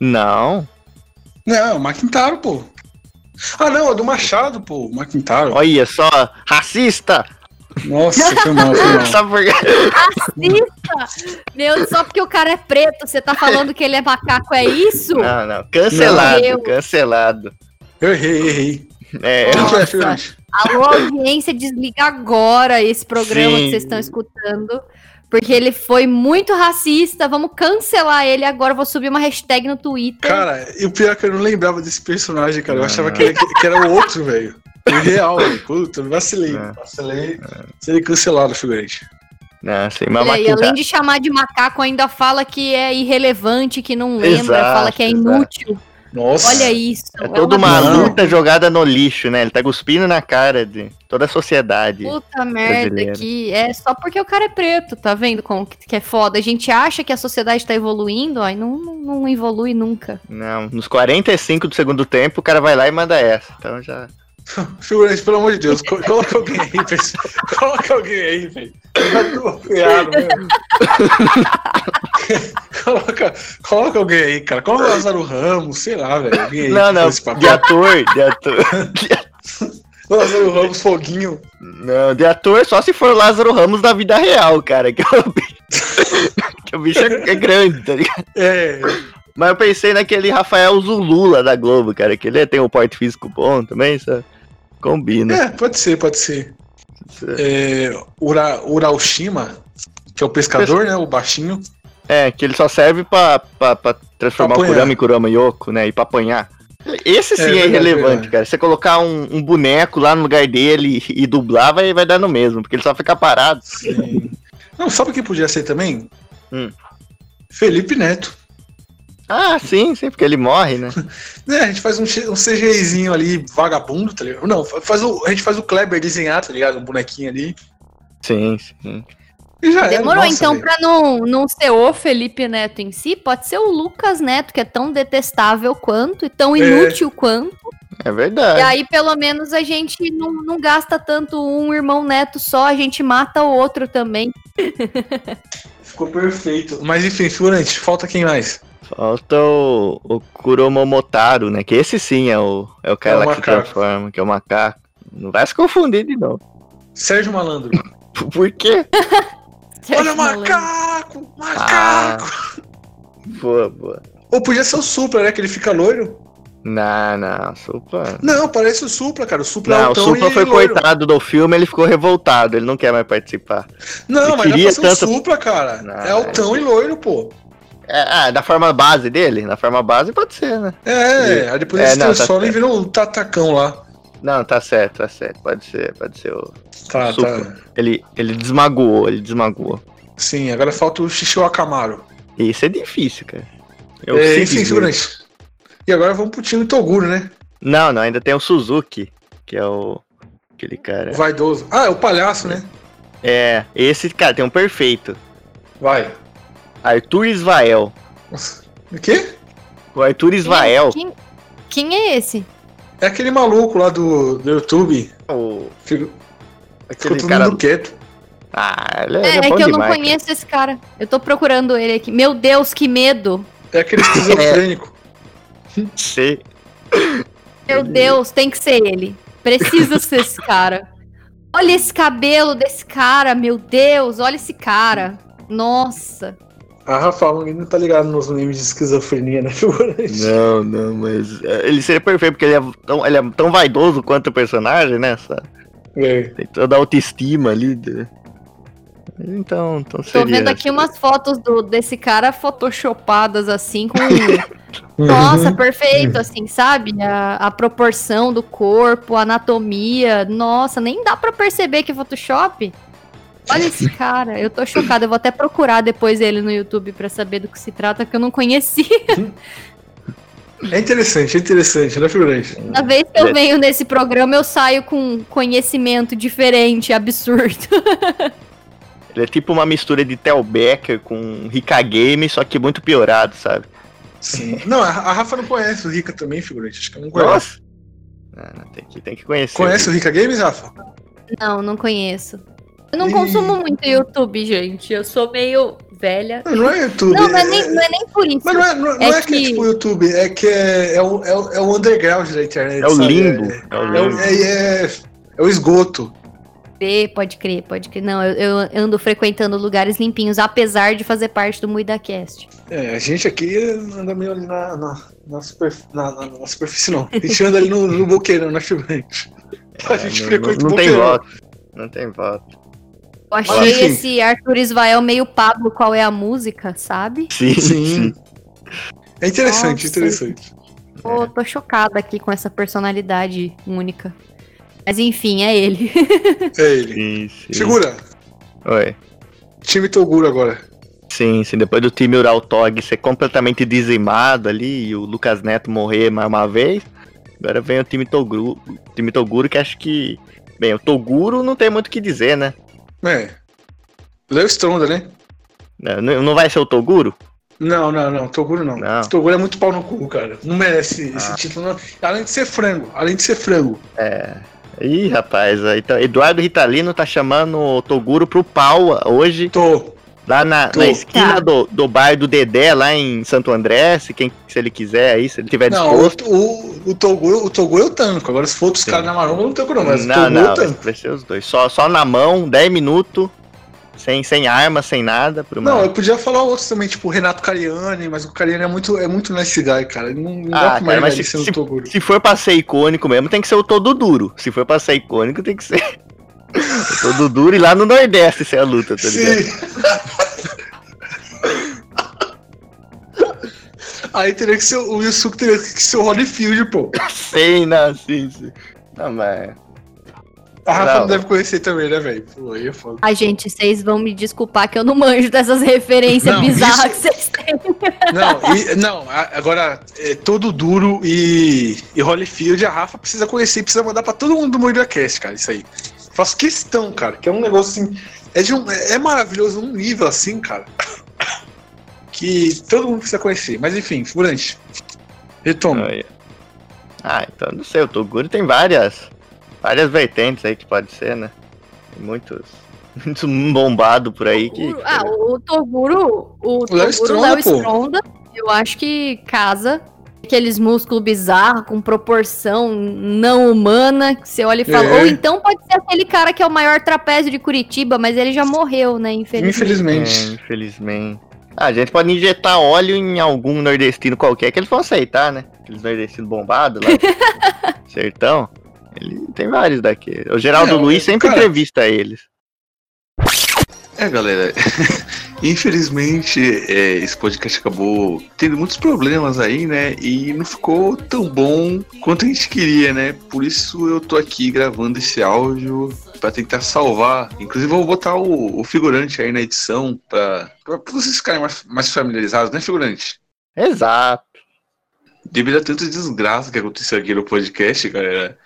Não. Não, o Maquintaro, pô. Ah, não, é do Machado, pô. o Maquintaro. Olha só, racista! Nossa, foi mal, foi mal. Só porque. Racista! Meu, só porque o cara é preto, você tá falando que ele é macaco, é isso? Não, não. Cancelado, Meu. cancelado. Eu errei, errei. É, que que é, Nossa. Alô, audiência, desliga agora esse programa Sim. que vocês estão escutando. Porque ele foi muito racista. Vamos cancelar ele agora. Eu Vou subir uma hashtag no Twitter. Cara, e o pior é que eu não lembrava desse personagem, cara. Eu Não, achava que, ele- que era o outro, velho. O real, velho. Puta, eu vacilei. Não. Vacilei. Seria cancelado, figurante. não, sei, mas Olha além de chamar de macaco, ainda fala que é irrelevante, que não lembra, Exato, fala que é exato. Nossa. Olha isso. É toda uma Não. luta jogada no lixo, né? Ele tá cuspindo na cara de toda a sociedade. Puta merda, brasileira. que é só porque o cara é preto, tá vendo como que que é foda? A gente acha que a sociedade tá evoluindo, aí não, não, não evolui nunca. Não, nos 45 do segundo tempo, o cara vai lá e manda essa. Então já. Figurante, pelo amor de Deus, co- coloca alguém aí, pessoal. Coloca alguém aí, velho. Mesmo. coloca, coloca alguém aí, cara. Coloca o Lázaro Ramos, sei lá, velho. Não, não, de ator, de ator. Lázaro Ramos, Foguinho. Não, de ator só se for o Lázaro Ramos da vida real, cara. Que o bicho, que o bicho é, é grande, tá ligado? É, Mas eu pensei naquele Rafael Zulula da Globo, cara, que ele tem um porte físico bom também, sabe? Combina. é, pode ser, pode ser. É, Ura, Uraushima, que é o pescador, né? O baixinho. É, que ele só serve pra, pra, pra transformar Pra o. Kurama em Kurama Yoko, né? E pra apanhar. Esse sim É é, verdade, irrelevante, verdade. cara. Você colocar um, um boneco lá no lugar dele e, e dublar, vai, vai dar no mesmo, porque ele só fica parado. Sim. Não, sabe o que podia ser também? Hum. Felipe Neto. Ah, sim, sim, porque ele morre, né? É, a gente faz um, um CGIzinho ali, vagabundo, tá ligado? Não, fa- faz o, a gente faz o Kleber desenhar, tá ligado? Um bonequinho ali. Sim, sim. E. Demorou, Nossa, então, pra não, não ser o Felipe Neto em si, pode ser o Lucas Neto, que é tão detestável quanto e tão É. inútil quanto. É verdade. E aí, pelo menos, a gente não, não gasta tanto um irmão neto só, a gente mata o outro também. Ficou perfeito. Mas enfim, figurante, falta quem mais? Falta o, o Kuromomotaro, né? Que esse sim é o, é o cara É o lá que transforma, que é o macaco. Não vai se confundir de novo. Sérgio Malandro. Por quê? Olha o macaco! Macaco! Boa, boa. Ou podia ser o Supla, né? Que ele fica loiro. Não, não, Supla. Não, parece o Supla, cara. O Supla é Não, o altão Supla e foi loiro. coitado do filme, ele ficou revoltado, ele não quer mais participar. Não, Ele mas dá queria pra ser tanto- o Supla, cara. Não, é altão e loiro, pô. É, ah, da forma base dele? Na forma base pode ser, né? É, aí depois É, ele se não, tá e certo. vira um tatacão lá. Não, tá certo, tá certo. Pode ser, pode ser o. Tá, Supla. tá. Ele, ele desmagoou, ele desmagoou. Sim, agora falta o Xixi Camaro. Isso é difícil, cara. Eu É, enfim, figurante. E agora vamos pro time Toguro, né? Não, não, ainda tem o Suzuki, que é o. Aquele cara. O vaidoso. Ah, é o palhaço, né? É, esse cara tem um perfeito. Vai. Arthur Isvael. Nossa. O quê? O Arthur Isvael. Quem, quem é esse? É aquele maluco lá do, do YouTube. O, Fica, aquele fica todo cara. mundo quieto. Ah, ele é, É, é é que eu não demais, conheço esse cara. Eu tô procurando ele aqui. Meu Deus, que medo! É aquele esquizofrênico. cara. Sei. Meu Deus, tem que ser ele. Precisa ser esse cara. Olha esse cabelo desse cara, meu Deus, olha esse cara. Nossa. A Rafa Long não tá ligado nos memes de esquizofrenia, né, figurante? Não, não, mas é, ele seria perfeito, porque ele é tão, ele é tão vaidoso quanto o personagem, né? sabe? É. Tem toda a autoestima ali. de- Então, então Tô seria. vendo aqui umas fotos do, desse cara photoshopadas assim com. Nossa, perfeito, assim, sabe? A, a proporção do corpo, a anatomia. Nossa, nem dá pra perceber que é Photoshop. Olha esse cara, eu tô chocada. Eu vou até procurar depois ele no YouTube pra saber do que se trata, que eu não conhecia. É interessante, é interessante, né, figurante? Na vez que eu venho nesse programa, eu saio com conhecimento diferente, absurdo. Ele é tipo uma mistura de Tel Becker com Rika Game, só que muito piorado, sabe? Sim. Não, a, a Rafa não conhece o Rica também, figurante. Acho que não conhece. Nossa! Ah, tem, que, tem que conhecer. Conhece o Rica Games, Rafa? Não, não conheço. Eu não Ih. consumo muito YouTube, gente. Eu sou meio velha. Não, não é YouTube. Não, não é nem, não é nem por isso. Mas não é, não, não É é que... é que- tipo YouTube, é que é, é, o, é, o, é o underground da internet. É o sabe? limbo. É, É o é, limbo. é, é- é o esgoto. É, Pode crer, pode crer. Não, eu, eu ando frequentando lugares limpinhos, apesar de fazer parte do MuidaCast. É, a gente aqui anda meio ali na, na, na, superf- na- na- na superfície, não. A gente anda ali no, no boqueirão, na figurante. A gente É, não, frequenta não, o não tem voto. Não tem voto. Achei enfim. esse Arthur Isvael meio Pablo, qual é a música, sabe? Sim, Sim. É interessante, Nossa. interessante. Tô, tô chocada aqui com essa personalidade única. Mas enfim, é ele. É ele. Sim, sim. Segura. Oi. Time Toguro agora. Sim, sim. Depois do time Uraltog ser completamente dizimado ali e o Lucas Neto morrer mais uma vez, agora vem o time Toguro, time Toguro que acho que. Bem, o Toguro não tem muito o que dizer, né? É. Léo Stronda, né? Não, não vai ser o Toguro? Não, não, não. Toguro não. Não. Toguro é muito pau no cu, cara. Não merece esse Ah. título, não. Além de ser frango. Além de ser frango. É. Ih, rapaz, tá- Eduardo Ritalino tá chamando o Toguro pro pau hoje, Tô. lá na, na esquina Tá. do, do bar do Dedé, lá em Santo André, se, quem, se ele quiser aí, se ele tiver Não, disposto. o, o, o, Toguro, o Toguro eu tanco. Agora, se for outros caras na maromba, eu não tanco, não. Mas o não, Toguro não, eu tanco. vai ser os dois. Só, só na mão, 10 minutos, sem, sem arma, sem nada. Não, eu podia falar outros também, tipo o Renato Cariani, mas o Cariani é muito, é muito nice guy, cara. Não, não Ah, dá pra cara, mas ele se- se-. Se for pra ser icônico mesmo, tem que ser o todo duro. Se for pra ser icônico, tem que ser. Todo duro e lá no Nordeste se é a luta, tá ligado? Sim. Aí teria que ser o Yusuke teria que ser o Holyfield, pô. Sim, não, sim, sim. Não, mas. A Rafa Não. não deve conhecer também, né, velho? Pô, aí é. Ai, gente, vocês vão me desculpar que eu não manjo dessas referências Não, bizarras isso- que vocês têm. Não, e- não, agora, é, todo duro e, e Holyfield, a Rafa precisa conhecer, precisa mandar pra todo mundo do Moída Cast, cara, isso aí. Faço questão, cara, que é um negócio assim. É, de um, é maravilhoso num nível assim, cara. Que todo mundo precisa conhecer. Mas enfim, figurante. Retoma. Ah, então não sei, o Toguro tem várias. Várias vertentes aí que pode ser, né? Tem muitos. Muitos bombado por aí que. Ah, o Toguro, o Léo Stronda, Léo pô. Stronda, eu acho que casa. Aqueles músculos bizarros, com proporção não humana, que você olha e fala. É. Ou então pode ser aquele cara que é o maior trapézio de Curitiba, mas ele já morreu, né? Infelizmente. Infelizmente. É, infelizmente. Ah, a gente pode injetar óleo em algum nordestino qualquer que eles vão aceitar, né? Aqueles nordestinos bombados lá. Sertão. Ele tem vários daqui. O Geraldo É, Luiz sempre cara- entrevista eles. É, galera. Infelizmente, é, esse podcast acabou tendo muitos problemas aí, né? E não ficou tão bom quanto a gente queria, né? Por isso eu tô aqui gravando esse áudio pra tentar salvar. Inclusive, eu vou botar o, o figurante aí na edição pra, pra vocês ficarem mais, mais familiarizados, né, figurante? Exato. Devido a tanta desgraça que aconteceu aqui no podcast, galera,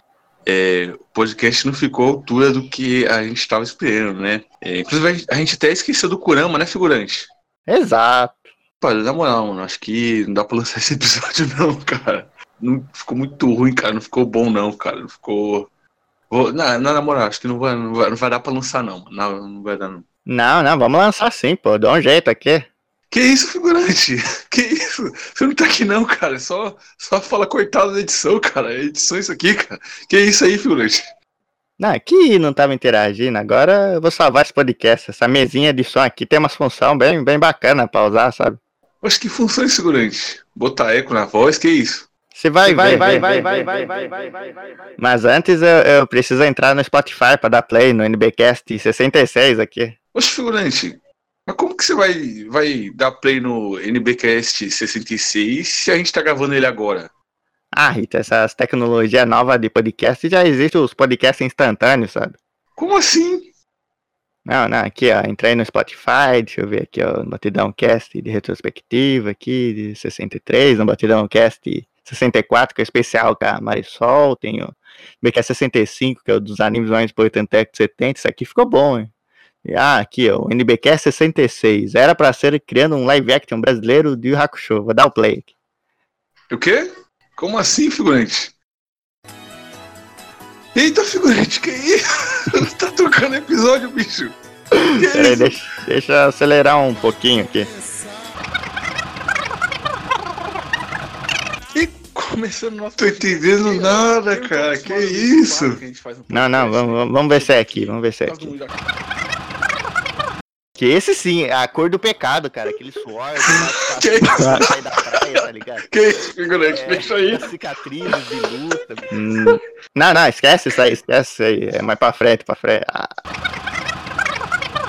é, o podcast não ficou à altura do que a gente estava esperando, né? É, inclusive, a gente- até esqueceu do Kurama, né, figurante? Exato. Pô, na moral, mano, acho que não dá pra lançar esse episódio, não, cara. Não ficou muito ruim, cara. Não ficou bom, não, cara. Não ficou. Vou- na, na, na moral, acho que não vai, não vai, não vai dar pra lançar, não. Não, não vai dar, não. Não, não, vamos lançar sim, pô. Dá um jeito aqui. Que isso, figurante? Que isso? Você não tá aqui, não, cara. Só, só fala cortado da edição, cara. É edição isso aqui, cara. Que isso aí, figurante? Não, aqui não tava interagindo. Agora eu vou salvar esse podcast. Essa mesinha de som aqui tem umas funções bem, bem bacana pra usar, sabe? Acho que funciona, figurante. Botar eco na voz, que isso? Você vai, Vai, vai, vai, vai, vai, vai, vai, vai, vai, vai. Mas antes eu, eu preciso entrar no Spotify pra dar play no NBcast 66 aqui. Oxe, figurante. Mas como que você vai, vai dar play no NBcast 66 se a gente tá gravando ele agora? Ah, Rita, essas tecnologias novas de podcast já existem os podcasts instantâneos, sabe? Como assim? Não, não, aqui ó, entrei no Spotify, deixa eu ver aqui ó, no Batidão Cast de retrospectiva aqui, de 63, no Batidão Cast 64, que é especial com a Marisol, tem o BK 65, que é o dos animes mais importantes de 70, isso aqui ficou bom, hein? Ah, aqui ó, o NBK 66, era pra ser criando um live action brasileiro de Yu Hakusho, vou dar o play aqui. O quê? Como assim, figurante? Eita, figurante, que isso? tá trocando episódio, bicho? Peraí, deixa, deixa eu acelerar um pouquinho aqui. E começando, não tô entendendo nada, cara. Que isso? Não, não, vamos, vamos- vamos ver se é aqui, vamos ver se é aqui. Que esse sim, é a cor do pecado, cara. Aquele suor Que que isso? sai da praia, tá ligado? Que isso, figurante? Deixa aí. As cicatrizes de luta. Hum, Não, não, esquece isso aí, esquece isso aí. É mais pra frente, pra frente. Ah.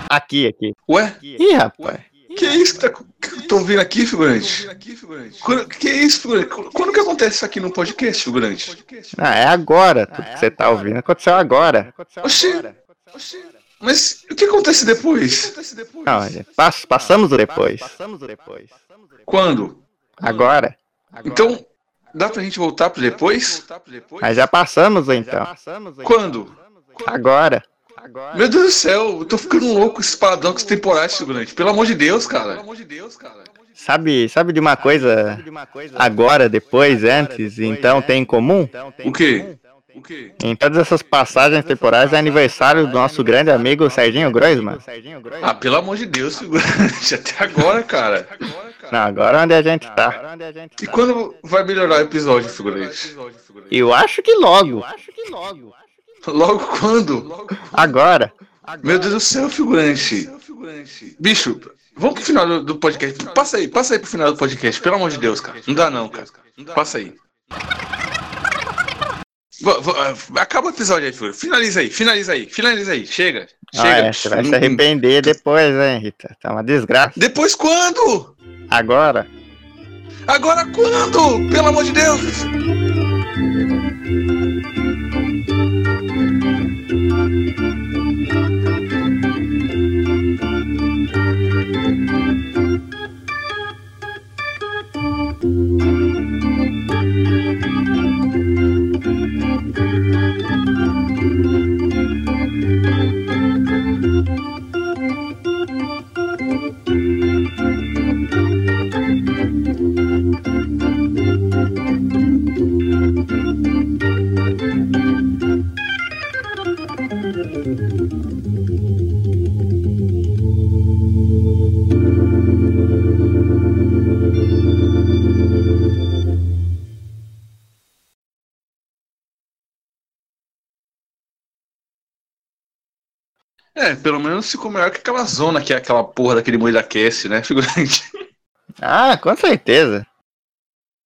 Aqui, aqui. Ué? Ih, rapaz. Que isso que, tá, que eu tô ouvindo aqui, figurante? Quando, que isso, figurante? Quando que acontece isso aqui no podcast, figurante? Ah, é agora. Tudo que você tá ouvindo aconteceu agora. Oxi. Mas o que acontece depois? Não, gente, pass- passamos o depois. Quando? Agora. Então, dá pra gente voltar pro depois? Mas já passamos então. Quando? Agora. Meu Deus do céu, eu tô ficando louco com esses paradoxos temporais, figurante. Pelo amor de Deus, cara. Sabe, sabe de uma coisa agora, depois, antes, então tem em comum? O quê? Em todas essas passagens temporais é aniversário do nosso grande amigo Serginho Groisman. Ah, pelo amor de Deus, figurante. Até agora, cara. Não, agora onde a gente tá. E quando vai melhorar o episódio, figurante? Eu acho que logo. Logo quando? Agora. Meu Deus do céu, figurante. Bicho, vamos pro final do, do podcast. Passa aí, passa aí pro final do podcast, pelo amor de Deus, cara. Não dá não, cara. Passa aí. Acaba o episódio aí, Fúria. Finaliza aí, finaliza aí, finaliza aí. Chega, Ah, chega. é, você vai se Hum, arrepender depois, hein, Rita? Tá uma desgraça. Depois quando? Agora. Agora quando? Pelo amor de Deus! Pelo menos ficou melhor que aquela zona que é aquela porra daquele moída aquece, né? Figurante. Ah, com certeza.